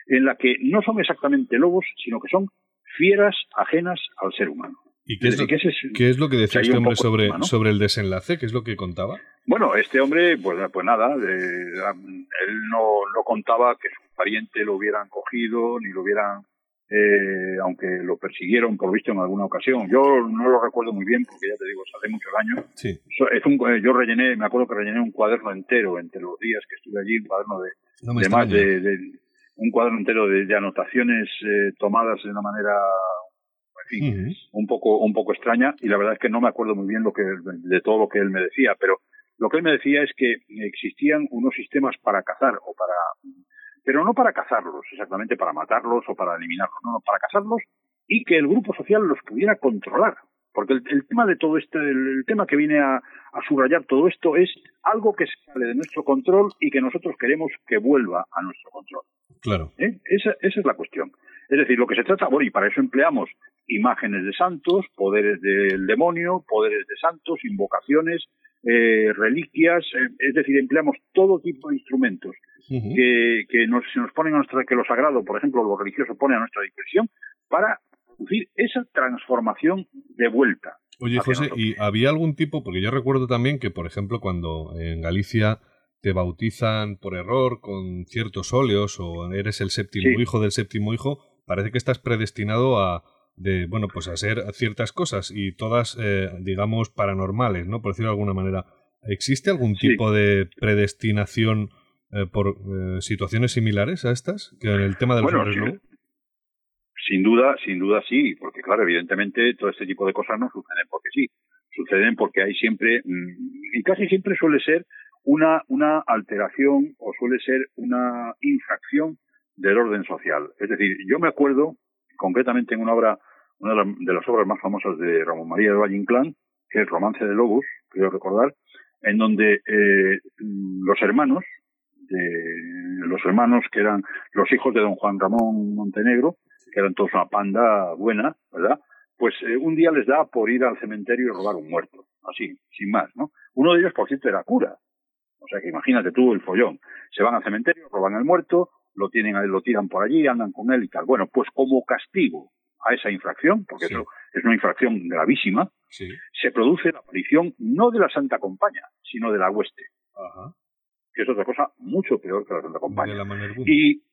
en la que no son exactamente lobos, sino que son fieras ajenas al ser humano. ¿Y qué es, lo, ¿qué es lo que decía este hombre sobre, sobre el desenlace? ¿Qué es lo que contaba? Bueno, este hombre, pues, pues nada, él no, no contaba que su pariente lo hubieran cogido, ni lo hubieran eh, aunque lo persiguieron por visto en alguna ocasión. Yo no lo recuerdo muy bien porque ya te digo, hace muchos años. Sí. Es un, eh, yo rellené, me acuerdo que rellené un cuaderno entero entre los días que estuve allí, un cuaderno de, No de más de, de- un cuaderno entero de, de anotaciones eh, tomadas de una manera, en fin, un poco un poco extraña y la verdad es que no me acuerdo muy bien lo que de todo lo que él me decía, pero lo que él me decía es que existían unos sistemas para cazar o para pero no para cazarlos exactamente para matarlos o para eliminarlos, no, no, para cazarlos y que el grupo social los pudiera controlar. Porque el, el tema de todo este, el, el tema que viene a, a subrayar todo esto es algo que sale de nuestro control y que nosotros queremos que vuelva a nuestro control. Claro. ¿eh? Esa, esa es la cuestión. Es decir, lo que se trata, bueno, y para eso empleamos imágenes de santos, poderes del demonio, poderes de santos, invocaciones, eh, reliquias, eh, es decir, empleamos todo tipo de instrumentos que, que nos, se nos ponen a nuestra, que lo sagrado, por ejemplo, lo religioso pone a nuestra disposición para producir esa transformación de vuelta. Oye, José. ¿y había algún tipo? Porque yo recuerdo también que, por ejemplo, cuando en Galicia te bautizan por error con ciertos óleos o eres el séptimo Sí. hijo del séptimo hijo, parece que estás predestinado a de bueno pues a ser ciertas cosas y todas eh, digamos paranormales, ¿no? Por decirlo de alguna manera. ¿Existe algún Sí. tipo de predestinación eh, por eh, situaciones similares a estas que en el tema de los Bueno, hombres lobo? Sin duda, sin duda sí, porque claro, evidentemente todo este tipo de cosas no suceden porque sí, suceden porque hay siempre, mm, y casi siempre suele ser una, una alteración o suele ser una infracción del orden social. Es decir, yo me acuerdo concretamente en una obra, una de las, de las obras más famosas de Ramón María de Valle Inclán, que es Romance de Lobos, creo recordar, en donde eh, los hermanos, de los hermanos que eran los hijos de don Juan Ramón Montenegro, que eran todos una panda buena, ¿verdad? Pues eh, un día les da por ir al cementerio y robar un muerto, así, sin más, ¿no? Uno de ellos, por cierto, era cura. O sea que imagínate tú el follón. Se van al cementerio, roban el muerto, lo tienen lo tiran por allí, andan con él y tal. Bueno, pues como castigo a esa infracción, porque Sí. eso es una infracción gravísima, Sí. se produce la aparición no de la Santa Compañía, sino de la hueste, Ajá. que es otra cosa mucho peor que la Santa Compañía. De la. Y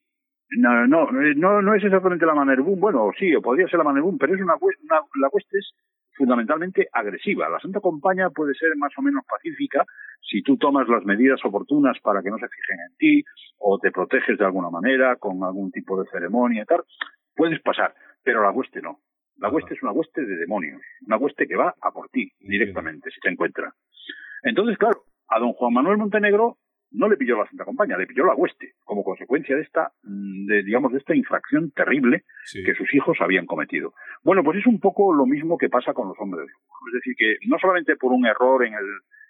no, no, no, no es exactamente la Manerbún, bueno, sí, o podría ser la Manerbún, pero es una, una- la hueste es fundamentalmente agresiva. La Santa Compañía puede ser más o menos pacífica si tú tomas las medidas oportunas para que no se fijen en ti o te proteges de alguna manera con algún tipo de ceremonia y tal, puedes pasar, pero la hueste no. La hueste es una hueste de demonios, una hueste que va a por ti directamente si te encuentra. Entonces, claro, a don Juan Manuel Montenegro no le pilló la Santa Compañía, le pilló la hueste, como consecuencia de esta, mm, de, digamos, de esta infracción terrible Sí. que sus hijos habían cometido. Bueno, pues es un poco lo mismo que pasa con los hombres. Es decir, que no solamente por un error en el,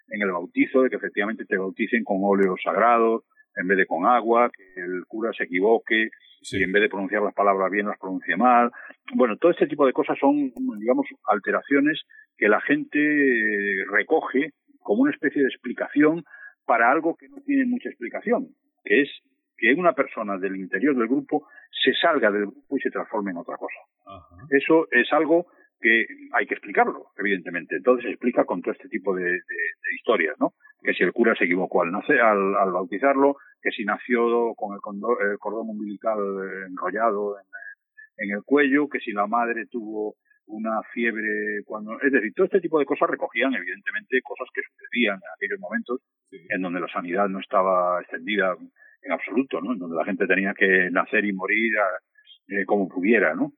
en el bautizo, de que efectivamente te bauticen con óleos sagrados en vez de con agua, que el cura se equivoque Sí. y en vez de pronunciar las palabras bien las pronuncie mal. Bueno, todo este tipo de cosas son, digamos, alteraciones que la gente recoge como una especie de explicación para algo que no tiene mucha explicación, que es que una persona del interior del grupo se salga del grupo y se transforme en otra cosa. Ajá. Eso es algo que hay que explicarlo, evidentemente. Entonces se explica con todo este tipo de, de- de historias, ¿no? Que si el cura se equivocó al nacer, al, al bautizarlo, que si nació con el, cordón umbilical enrollado en, en el cuello, que si la madre tuvo una fiebre cuando, es decir, todo este tipo de cosas recogían evidentemente cosas que sucedían en aquellos momentos Sí. en donde la sanidad no estaba extendida en absoluto, ¿no? En donde la gente tenía que nacer y morir a- eh, como pudiera, ¿no?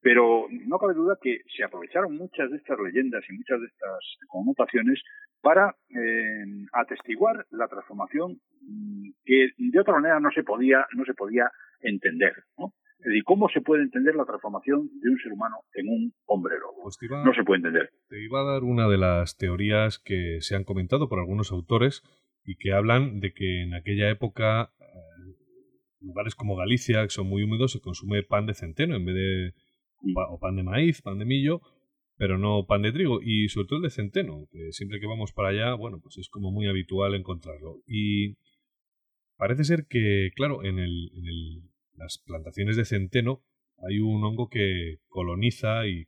Pero no cabe duda que se aprovecharon muchas de estas leyendas y muchas de estas connotaciones para eh, atestiguar la transformación mm, que de otra manera no se podía no se podía entender, ¿no? Es decir, ¿cómo se puede entender la transformación de un ser humano en un hombre lobo? Pues iba, No se puede entender. te iba a dar una de las teorías que se han comentado por algunos autores y que hablan de que en aquella época eh, lugares como Galicia, que son muy húmedos, se consume pan de centeno en vez de o pan de maíz, pan de millo, pero no pan de trigo y sobre todo el de centeno, que siempre que vamos para allá, bueno, pues es como muy habitual encontrarlo. Y parece ser que, claro, en, el, en el- las plantaciones de centeno hay un hongo que coloniza y, eh,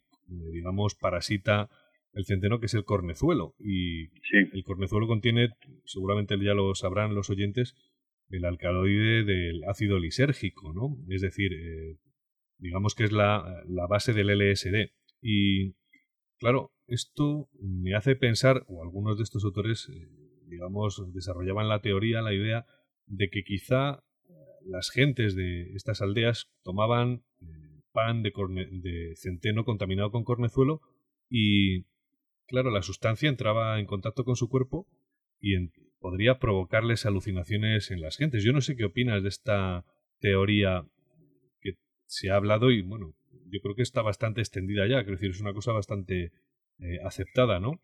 digamos, parasita el centeno, que es el cornezuelo. Y Sí, el cornezuelo contiene, seguramente ya lo sabrán los oyentes, el alcaloide del ácido lisérgico, ¿no? Es decir, eh, digamos que es la, la base del LSD. Y claro, esto me hace pensar, o algunos de estos autores, eh, digamos, desarrollaban la teoría, la idea de que quizá las gentes de estas aldeas tomaban eh, pan de, de centeno contaminado con cornezuelo y, claro, la sustancia entraba en contacto con su cuerpo y podría provocarles alucinaciones en las gentes. Yo no sé qué opinas de esta teoría que se ha hablado y, bueno, yo creo que está bastante extendida ya, quiero decir, es una cosa bastante eh, aceptada, ¿no?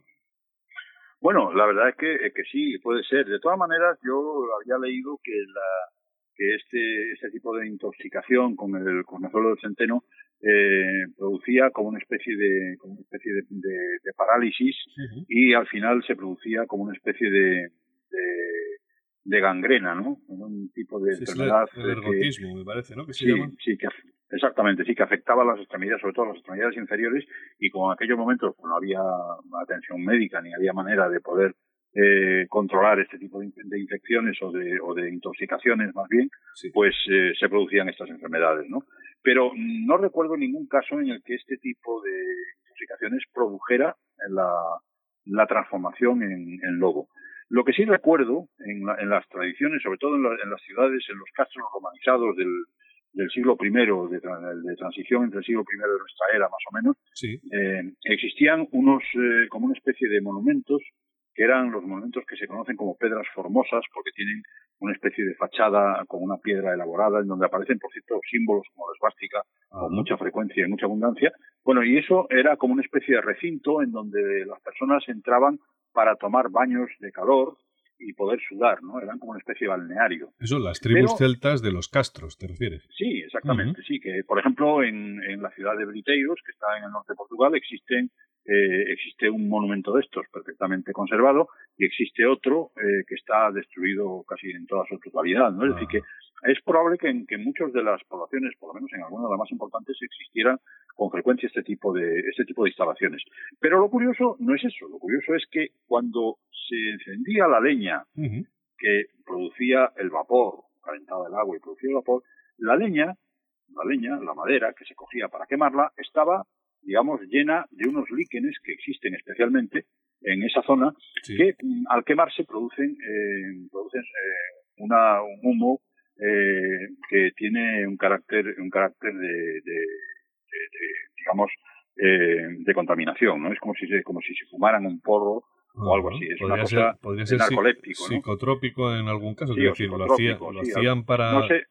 Bueno, la verdad es que, eh, que sí, puede ser. De todas maneras, yo había leído que la que este, este tipo de intoxicación con el cornezuelo del centeno eh, producía como una especie de como una especie de, de, parálisis y al final se producía como una especie de, de, gangrena, ¿no? Un tipo de enfermedad. El, ergotismo, me parece, ¿no? sí, sí, que Exactamente, sí, que afectaba a las extremidades, sobre todo las extremidades inferiores, y como en aquellos momentos pues, no había atención médica ni había manera de poder eh, controlar este tipo de, infecciones o de, o de intoxicaciones más bien, pues eh, se producían estas enfermedades, ¿no? Pero no recuerdo ningún caso en el que este tipo de intoxicaciones produjera la, la transformación en, en lobo. Lo que sí recuerdo en, en las tradiciones, sobre todo en, en, las ciudades, en los castros romanizados del, del siglo I, de, de, transición entre el siglo I de nuestra era, más o menos, eh, existían unos, eh, como una especie de monumentos, que eran los monumentos que se conocen como pedras formosas, porque tienen una especie de fachada con una piedra elaborada, en donde aparecen, por cierto, símbolos como la esvástica, con mucha frecuencia y mucha abundancia. Bueno, y eso era como una especie de recinto en donde las personas entraban para tomar baños de calor, y poder sudar, ¿no? Eran como una especie de balneario. Eso, las tribus celtas de los castros, ¿te refieres? Sí, exactamente, sí, que por ejemplo en, en la ciudad de Briteiros, que está en el norte de Portugal, existen eh, existe un monumento de estos perfectamente conservado y existe otro eh, que está destruido casi en toda su totalidad, ¿no? Es decir, que ah. es probable que en, que muchas de las poblaciones, por lo menos en algunas de las más importantes, existiera con frecuencia este tipo de este tipo de instalaciones. Pero lo curioso no es eso, lo curioso es que cuando se encendía la leña que producía el vapor, calentaba el agua y producía el vapor, la leña, la leña, la madera que se cogía para quemarla, estaba digamos, llena de unos líquenes que existen especialmente en esa zona, que mm, al quemarse producen, eh, producen eh, una, un humo eh, que tiene un carácter, un carácter de, de, de, digamos, eh, de contaminación, ¿no? Es como si se, como si se fumaran un porro o algo así. Es una cosa ser, podría ser narcoléptico, psicotrópico en algún caso. Sí, decir, lo, lo hacían para... No sé,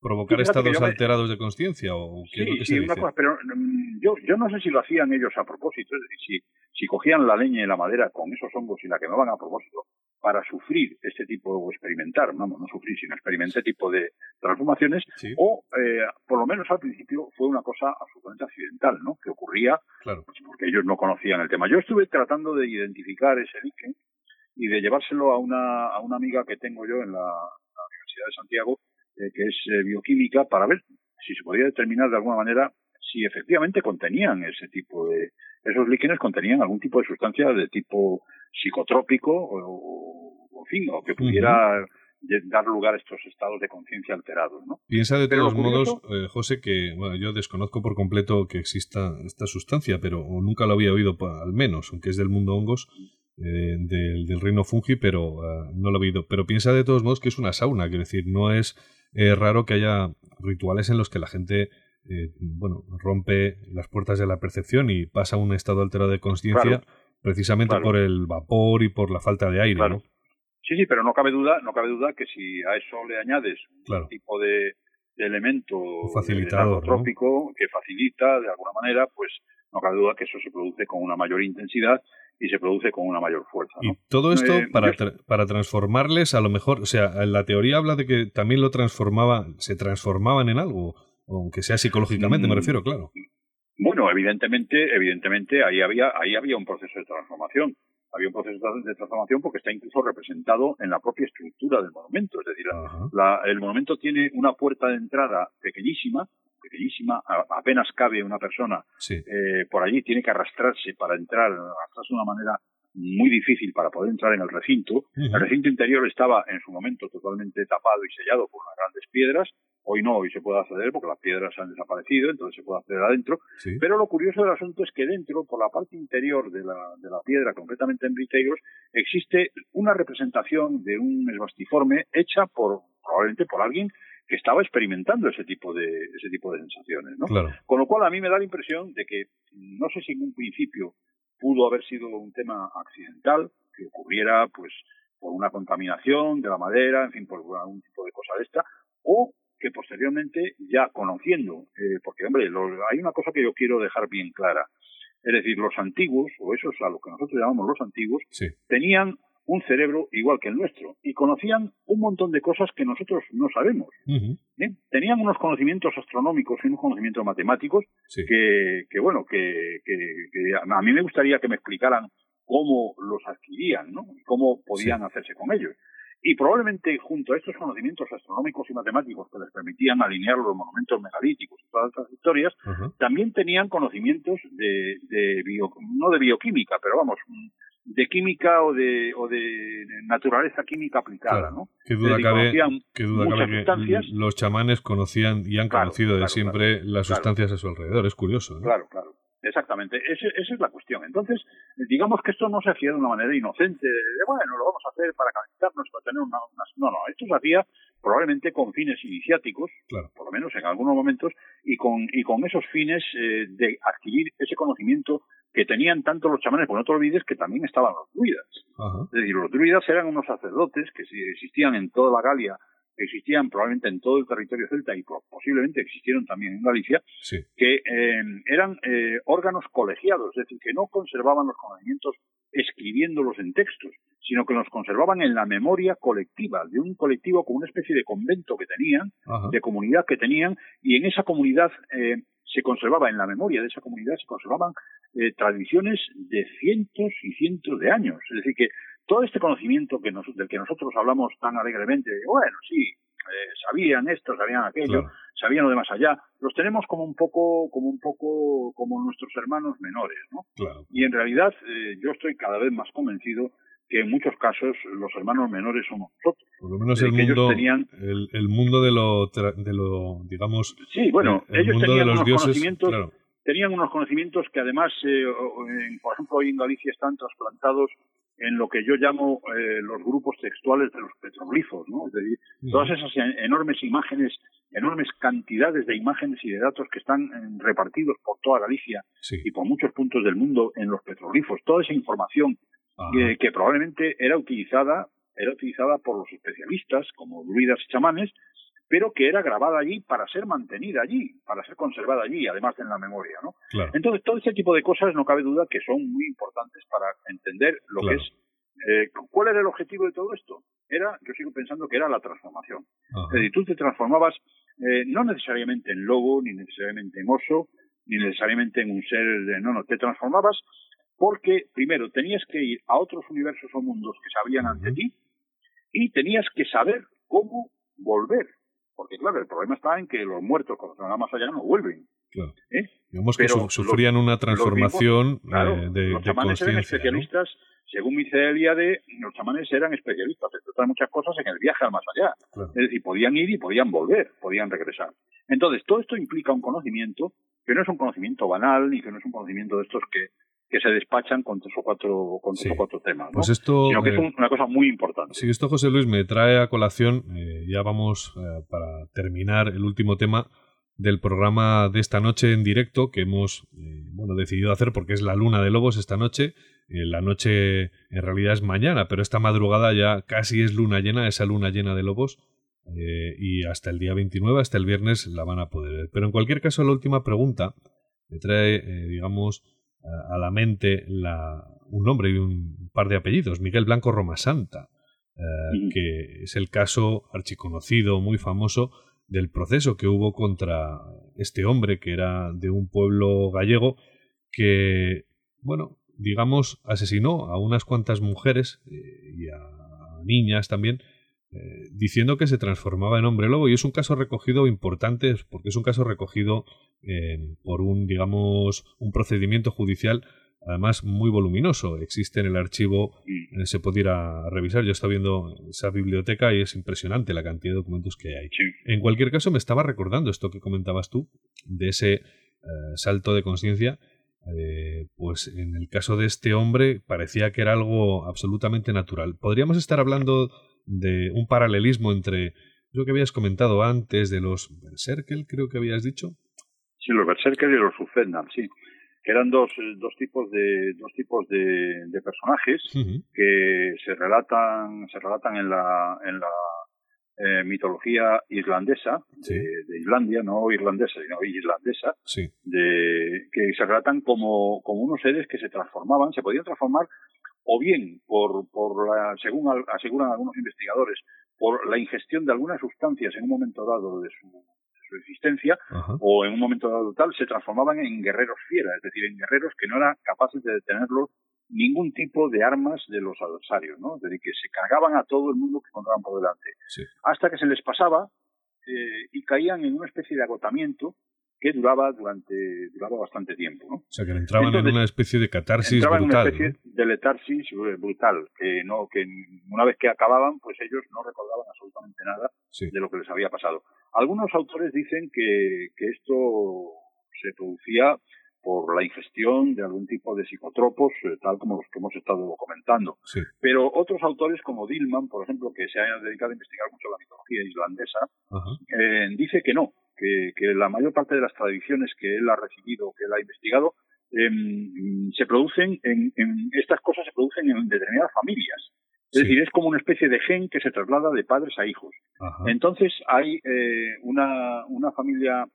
provocar estados alterados de conciencia o qué sí, sí, una cosa, pero mm, yo, yo no sé si lo hacían ellos a propósito, es decir, si, si cogían la leña y la madera con esos hongos y la quemaban a propósito para sufrir este tipo o experimentar, vamos, no sufrir, sino experimentar este tipo de transformaciones, o eh, por lo menos al principio fue una cosa absolutamente accidental, ¿no? Que ocurría claro. pues, porque ellos no conocían el tema. Yo estuve tratando de identificar ese líquen y de llevárselo a una, a una amiga que tengo yo en la Universidad de Santiago, eh, que es eh, bioquímica, para ver si se podía determinar de alguna manera si efectivamente contenían ese tipo de, esos líquenes contenían algún tipo de sustancia de tipo psicotrópico o, o en fin, o que pudiera dar lugar a estos estados de conciencia alterados. ¿no? Piensa de todos modos, eh, José, que bueno, yo desconozco por completo que exista esta sustancia, pero nunca lo había oído, al menos, aunque es del mundo hongos, del, del, reino fungi, pero no lo he oído. Pero piensa de todos modos que es una sauna, quiero decir, no es es raro que haya rituales en los que la gente eh, bueno, rompe las puertas de la percepción y pasa a un estado alterado de conciencia precisamente por el vapor y por la falta de aire, ¿no? Sí, sí, pero no cabe duda, no cabe duda que si a eso le añades un tipo de, elemento facilitador, trópico que facilita de alguna manera, pues no cabe duda que eso se produce con una mayor intensidad y se produce con una mayor fuerza. Y todo esto eh, para, para transformarles, a lo mejor, o sea, la teoría habla de que también lo transformaba, se transformaban en algo, aunque sea psicológicamente, me mm. refiero, claro. Bueno, evidentemente, evidentemente ahí había, ahí había un proceso de transformación. Había un proceso de transformación porque está incluso representado en la propia estructura del monumento. Es decir, la, el monumento tiene una puerta de entrada pequeñísima, pequeñísima, apenas cabe una persona eh, por allí, tiene que arrastrarse para entrar, arrastrarse de una manera muy difícil para poder entrar en el recinto. El recinto interior estaba en su momento totalmente tapado y sellado por unas grandes piedras. Hoy no, hoy se puede acceder porque las piedras han desaparecido, entonces se puede acceder adentro. Pero lo curioso del asunto es que dentro, por la parte interior de la, de la piedra, concretamente en Briteiros, existe una representación de un esbastiforme hecha por probablemente por alguien que estaba experimentando ese tipo de ese tipo de sensaciones, ¿no? Con lo cual a mí me da la impresión de que no sé si en un principio pudo haber sido un tema accidental que ocurriera pues por una contaminación de la madera, en fin, por algún tipo de cosa de esta, o que posteriormente ya conociendo, eh, porque hombre, hay una cosa que yo quiero dejar bien clara, es decir, los antiguos, o esos a lo que nosotros llamamos los antiguos, tenían un cerebro igual que el nuestro y conocían un montón de cosas que nosotros no sabemos. Tenían unos conocimientos astronómicos y unos conocimientos matemáticos que, que, bueno, que, que, a mí me gustaría que me explicaran cómo los adquirían, ¿no? cómo podían hacerse con ellos. Y probablemente junto a estos conocimientos astronómicos y matemáticos que les permitían alinear los monumentos megalíticos y todas estas historias, también tenían conocimientos de, de bio, no de bioquímica, pero vamos, de química o de, o de naturaleza química aplicada, ¿no? Qué duda cabe, que los chamanes conocían y han conocido de siempre las sustancias a su alrededor, es curioso. Claro, claro. Exactamente, esa es la cuestión. Entonces, digamos que esto no se hacía de una manera inocente, de bueno, lo vamos a hacer para calentarnos, para tener una, No, no, esto se hacía probablemente con fines iniciáticos, por lo menos en algunos momentos, y con, y con esos fines eh, de adquirir ese conocimiento que tenían tanto los chamanes, porque no te olvides que también estaban los druidas. Es decir, los druidas eran unos sacerdotes que existían en toda la Galia, existían probablemente en todo el territorio celta y posiblemente existieron también en Galicia, que eh, eran eh, órganos colegiados, es decir, que no conservaban los conocimientos escribiéndolos en textos, sino que los conservaban en la memoria colectiva, de un colectivo con una especie de convento que tenían, de comunidad que tenían, y en esa comunidad eh, se conservaba, en la memoria de esa comunidad se conservaban eh, tradiciones de cientos y cientos de años. Es decir, que todo este conocimiento que del que nosotros hablamos tan alegremente, bueno, sí, eh, sabían esto, sabían aquello, sabían lo de más allá, los tenemos como un poco, como un poco, como nuestros hermanos menores, ¿no? Y en realidad eh, yo estoy cada vez más convencido que en muchos casos los hermanos menores somos nosotros. Por lo menos el mundo, el, mundo de lo, de lo, digamos, sí, bueno, ellos tenían unos conocimientos, tenían unos conocimientos que además, eh, por ejemplo, hoy en Galicia están trasplantados en lo que yo llamo eh, los grupos textuales de los petroglifos, ¿no? Es decir, todas esas enormes imágenes, enormes cantidades de imágenes y de datos que están eh, repartidos por toda Galicia y por muchos puntos del mundo en los petroglifos, toda esa información que, probablemente era utilizada, era utilizada por los especialistas como druidas y chamanes, pero que era grabada allí para ser mantenida allí, para ser conservada allí, además en la memoria, ¿no? Entonces, todo ese tipo de cosas no cabe duda que son muy importantes para entender lo que es. Eh, ¿Cuál era el objetivo de todo esto? Era, yo sigo pensando que era la transformación. Es decir, tú te transformabas eh, no necesariamente en lobo, ni necesariamente en oso, ni necesariamente en un ser de, no, no, te transformabas porque, primero, tenías que ir a otros universos o mundos que sabían ante ti y tenías que saber cómo volver. Porque, claro, el problema está en que los muertos, cuando se van más allá, no vuelven. Claro. ¿Eh? Digamos que sufrían una transformación eh, de, Los chamanes eran especialistas, según mi de los chamanes eran especialistas, entre muchas cosas, en el viaje al más allá. Es decir, podían ir y podían volver, podían regresar. Entonces, todo esto implica un conocimiento que no es un conocimiento banal, ni que no es un conocimiento de estos que que se despachan con tres o cuatro, con tres o cuatro temas. ¿no? Pues esto, Sino que es eh, una cosa muy importante. Sí, esto José Luis me trae a colación, eh, ya vamos eh, para terminar el último tema del programa de esta noche en directo que hemos bueno, decidido hacer porque es la luna de lobos esta noche. la noche en realidad es mañana, pero esta madrugada ya casi es luna llena, esa luna llena de lobos. y hasta el día 29, hasta el viernes, la van a poder ver. Pero en cualquier caso, la última pregunta me trae, digamos, a la mente la, un nombre y un par de apellidos, Miguel Blanco Roma Santa, eh, que es el caso archiconocido, muy famoso, del proceso que hubo contra este hombre que era de un pueblo gallego que, bueno, digamos, asesinó a unas cuantas mujeres eh, y a niñas también, eh, diciendo que se transformaba en hombre lobo y es un caso recogido importante porque es un caso recogido por un digamos un procedimiento judicial además muy voluminoso. Existe en el archivo, Mm. eh, se puede ir a revisar. Yo estaba viendo esa biblioteca y es impresionante la cantidad de documentos que hay. En cualquier caso, me estaba recordando esto que comentabas tú, de ese eh, salto de conciencia. Eh, pues en el caso de este hombre parecía que era algo absolutamente natural. Podríamos estar hablando de un paralelismo entre lo que habías comentado antes de los Berserker, creo que habías dicho. Sí, los Berserker y los Suzendam, sí. Que eran dos, eh, dos tipos de dos tipos de, de personajes que se relatan se relatan en la en la eh, mitología islandesa Sí. de, de Islandia, no irlandesa, sino islandesa, Sí, de, que se relatan como, como unos seres que se transformaban, se podían transformar o bien por, por la, según al- aseguran algunos investigadores, por la ingestión de algunas sustancias en un momento dado de su, de su existencia, ajá. o en un momento dado tal, se transformaban en guerreros fiera, es decir, en guerreros que no eran capaces de detenerlos ningún tipo de armas de los adversarios, ¿no? Es decir, que se cargaban a todo el mundo que encontraban por delante. Sí. Hasta que se les pasaba eh, y caían en una especie de agotamiento que duraba durante duraba bastante tiempo, ¿no? O sea, que entraban Entonces, en una especie de catarsis Entraban en una brutal. especie ¿no? de letarsis eh, brutal, que no que una vez que acababan, pues ellos no recordaban absolutamente nada Sí. de lo que les había pasado. Algunos autores dicen que, que esto se producía por la ingestión de algún tipo de psicotropos, eh, tal como los que hemos estado comentando. Sí. Pero otros autores, como Dillman, por ejemplo, que se ha dedicado a investigar mucho la mitología islandesa, eh, dice que no, que, que la mayor parte de las tradiciones que él ha recibido, que él ha investigado, em, se producen en, en- estas cosas se producen en determinadas familias. Es Sí. decir, es como una especie de gen que se traslada de padres a hijos. Ajá. Entonces hay eh, una, una familia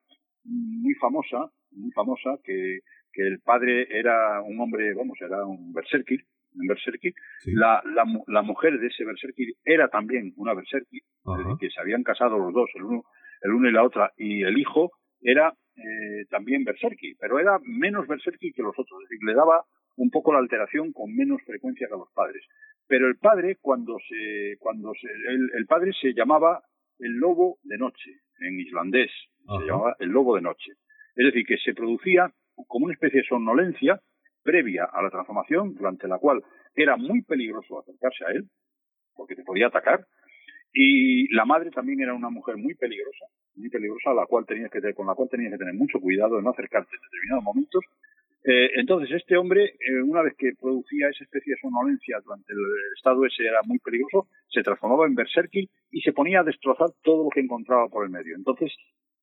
muy famosa, muy famosa, que, que el padre era un hombre, vamos, era un berserkir, un berserkir. Sí. La, la, la mujer de ese berserkir era también una berserkir, es Ajá. decir, que se habían casado los dos, el uno, el uno y la otra, y el hijo era eh, también berserkir, pero era menos berserkir que los otros, es decir, le daba un poco la alteración con menos frecuencia que a los padres. Pero el padre, cuando se, cuando se, el, el padre se llamaba el lobo de noche, en islandés, Ajá. se llamaba el lobo de noche. Es decir, que se producía como una especie de somnolencia previa a la transformación, durante la cual era muy peligroso acercarse a él, porque te podía atacar, y la madre también era una mujer muy peligrosa, muy peligrosa, a la cual tenías que tener, con la cual tenías que tener mucho cuidado de no acercarte en determinados momentos. Eh, entonces, este hombre, eh, una vez que producía esa especie de somnolencia durante el estado ese era muy peligroso, se transformaba en berserkir y se ponía a destrozar todo lo que encontraba por el medio. Entonces,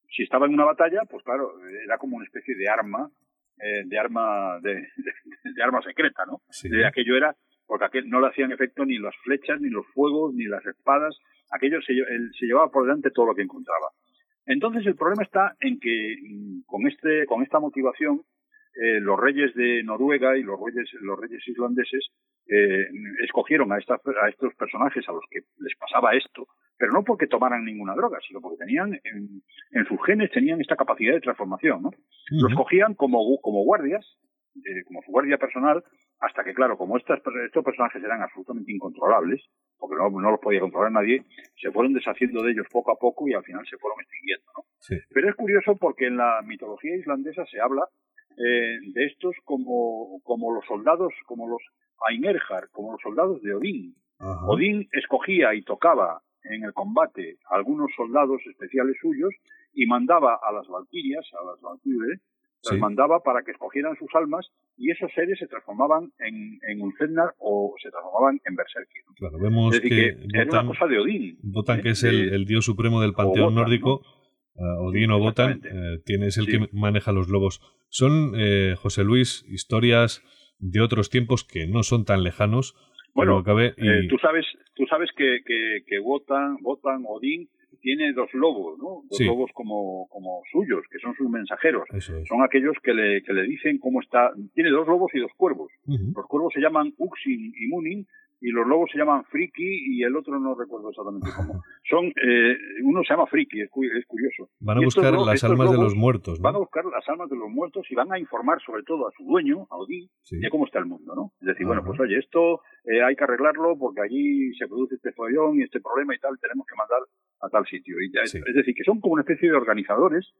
si estaba en una batalla, pues claro, era como una especie de arma, eh, de arma, de, de- de arma secreta, ¿no? Sí. De aquello era, porque aquel no le hacían efecto ni las flechas, ni los fuegos, ni las espadas, aquello se, él se llevaba por delante todo lo que encontraba. Entonces el problema está en que mm, con este, con esta motivación, eh, los reyes de Noruega y los reyes, los reyes islandeses eh, escogieron a, estas, a estos personajes a los que les pasaba esto, pero no porque tomaran ninguna droga, sino porque tenían en, en sus genes tenían esta capacidad de transformación, ¿no? Los Ujú. cogían como, como guardias, eh, como su guardia personal, hasta que, claro, como estas, estos personajes eran absolutamente incontrolables, porque no, no los podía controlar nadie, se fueron deshaciendo de ellos poco a poco y al final se fueron extinguiendo. ¿no? Sí. Pero es curioso porque en la mitología islandesa se habla eh, de estos como, como los soldados, como los Ainerjar, como los soldados de Odín. Ajá. Odín escogía y tocaba en el combate a algunos soldados especiales suyos y mandaba a las valquirias, a las valquirias, Sí. las mandaba para que escogieran sus almas y esos seres se transformaban en, en Ulfednar o se transformaban en Berserkir. Claro, vemos Es decir, que, que, era una Wotan, cosa de Odín. Wotan, ¿eh? que es el, dios supremo del panteón nórdico, eh, Odín o Exactamente. eh, tiene, es el Sí. que maneja los lobos. Son, eh, José Luis, historias de otros tiempos que no son tan lejanos. Bueno, cabe, y- Eh, tú sabes, tú sabes que, que, que Wotan, Wotan, Odín tiene dos lobos, ¿no? Dos Sí. lobos como, como suyos, que son sus mensajeros. Es. Son aquellos que le, que le dicen cómo está. Tiene dos lobos y dos cuervos. Los cuervos se llaman Uxin y Munin y los lobos se llaman Friki y el otro no recuerdo exactamente cómo. Son, eh, uno se llama Friki, es, cu- es curioso. Van a buscar las almas de los muertos, ¿no? Van a buscar las almas de los muertos y van a informar sobre todo a su dueño, a Odín, Sí. de cómo está el mundo, ¿no? Es decir, bueno, pues oye, esto eh, hay que arreglarlo porque allí se produce este follón y este problema y tal, tenemos que mandar a tal sitio. Y Sí. Es decir, que son como una especie de organizadores,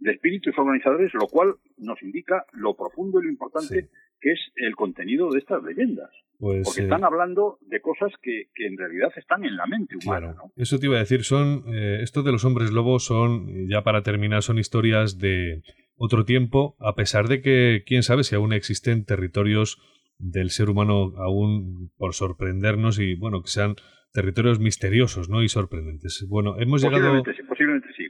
de espíritus organizadores, lo cual nos indica lo profundo y lo importante Sí. qué es el contenido de estas leyendas. Pues, Porque están hablando de cosas que, en realidad están en la mente humana. Eso te iba a decir, son estos de los hombres lobos son, ya para terminar, son historias de otro tiempo, a pesar de que, quién sabe si aún existen territorios del ser humano aún por sorprendernos y, bueno, que sean territorios misteriosos ¿no? y sorprendentes. Bueno, hemos llegado. posiblemente sí,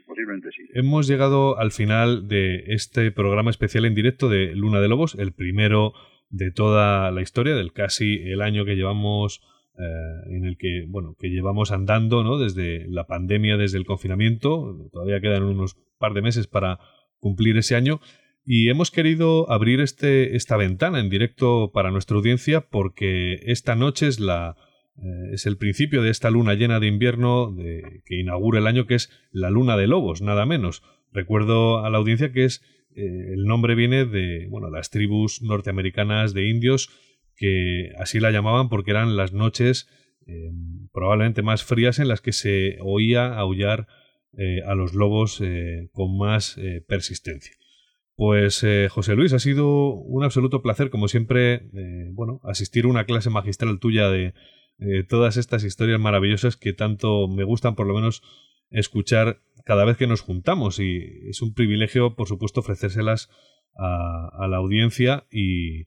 Hemos llegado al final de este programa especial en directo de Luna de Lobos, el primero de toda la historia, del casi el año que llevamos. Eh, en el que bueno que llevamos andando ¿no? desde la pandemia desde el confinamiento todavía quedan unos par de meses para cumplir ese año y hemos querido abrir este, esta ventana en directo para nuestra audiencia porque esta noche es la, eh, es el principio de esta luna llena de invierno que inaugura el año, que es la luna de lobos, nada menos. Recuerdo a la audiencia que es eh, el nombre viene de bueno, las tribus norteamericanas de indios que así la llamaban porque eran las noches eh, probablemente más frías en las que se oía aullar a los lobos con más persistencia. Pues José Luis, ha sido un absoluto placer, como siempre, bueno, asistir a una clase magistral tuya de, eh, todas estas historias maravillosas que tanto me gustan, por lo menos, escuchar cada vez que nos juntamos. Y es un privilegio, por supuesto, ofrecérselas a, la audiencia y,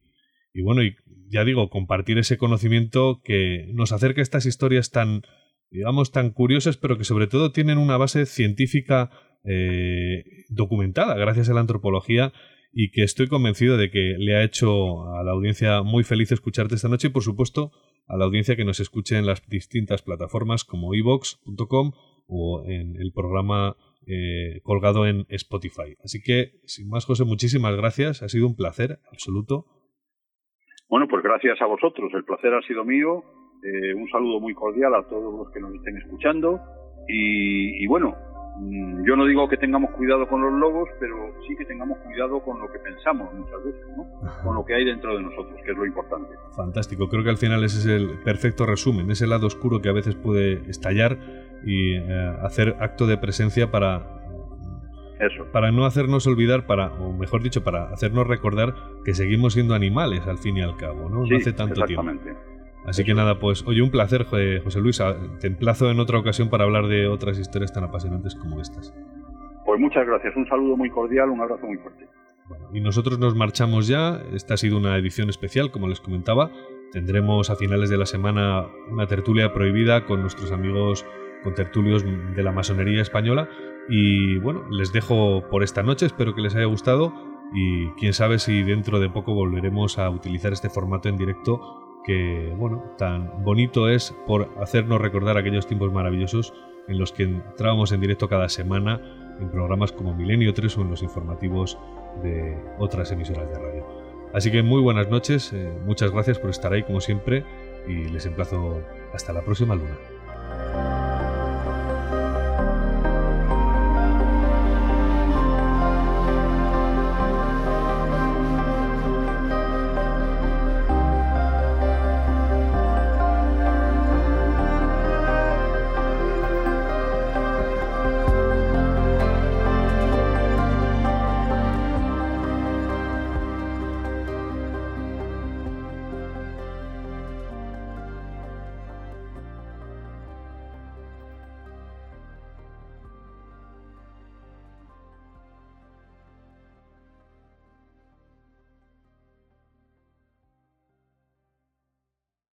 bueno, y ya digo, compartir ese conocimiento que nos acerca a estas historias tan, digamos, tan curiosas, pero que sobre todo tienen una base científica eh, documentada gracias a la antropología y que estoy convencido de que le ha hecho a la audiencia muy feliz escucharte esta noche y por supuesto a la audiencia que nos escuche en las distintas plataformas como evox.com o en el programa eh, colgado en Spotify. Así que, sin más, José, muchísimas gracias. Ha sido un placer absoluto. Bueno, pues gracias a vosotros. El placer ha sido mío. Eh, un saludo muy cordial a todos los que nos estén escuchando. y bueno, yo no digo que tengamos cuidado con los lobos, pero sí que tengamos cuidado con lo que pensamos muchas veces, ¿no? con lo que hay dentro de nosotros, que es lo importante. Fantástico, creo que al final ese es el perfecto resumen, ese lado oscuro que a veces puede estallar y eh, hacer acto de presencia para eso. Para no hacernos olvidar, para, o mejor dicho, para hacernos recordar que seguimos siendo animales al fin y al cabo, ¿no? no hace tanto exactamente. tiempo. Así que nada, pues oye, un placer, José Luis. Te emplazo en otra ocasión para hablar de otras historias tan apasionantes como estas. Pues muchas gracias, un saludo muy cordial, un abrazo muy fuerte. y nosotros nos marchamos ya. Esta ha sido una edición especial, como les comentaba. Tendremos a finales de la semana una tertulia prohibida con nuestros amigos con tertulios de la masonería española. Y bueno, les dejo por esta noche, espero que les haya gustado y quién sabe si dentro de poco volveremos a utilizar este formato en directo que, bueno, tan bonito es por hacernos recordar aquellos tiempos maravillosos en los que entrábamos en directo cada semana en programas como Milenio 3 o en los informativos de otras emisoras de radio. Así que muy buenas noches, eh, muchas gracias por estar ahí como siempre y les emplazo hasta la próxima luna.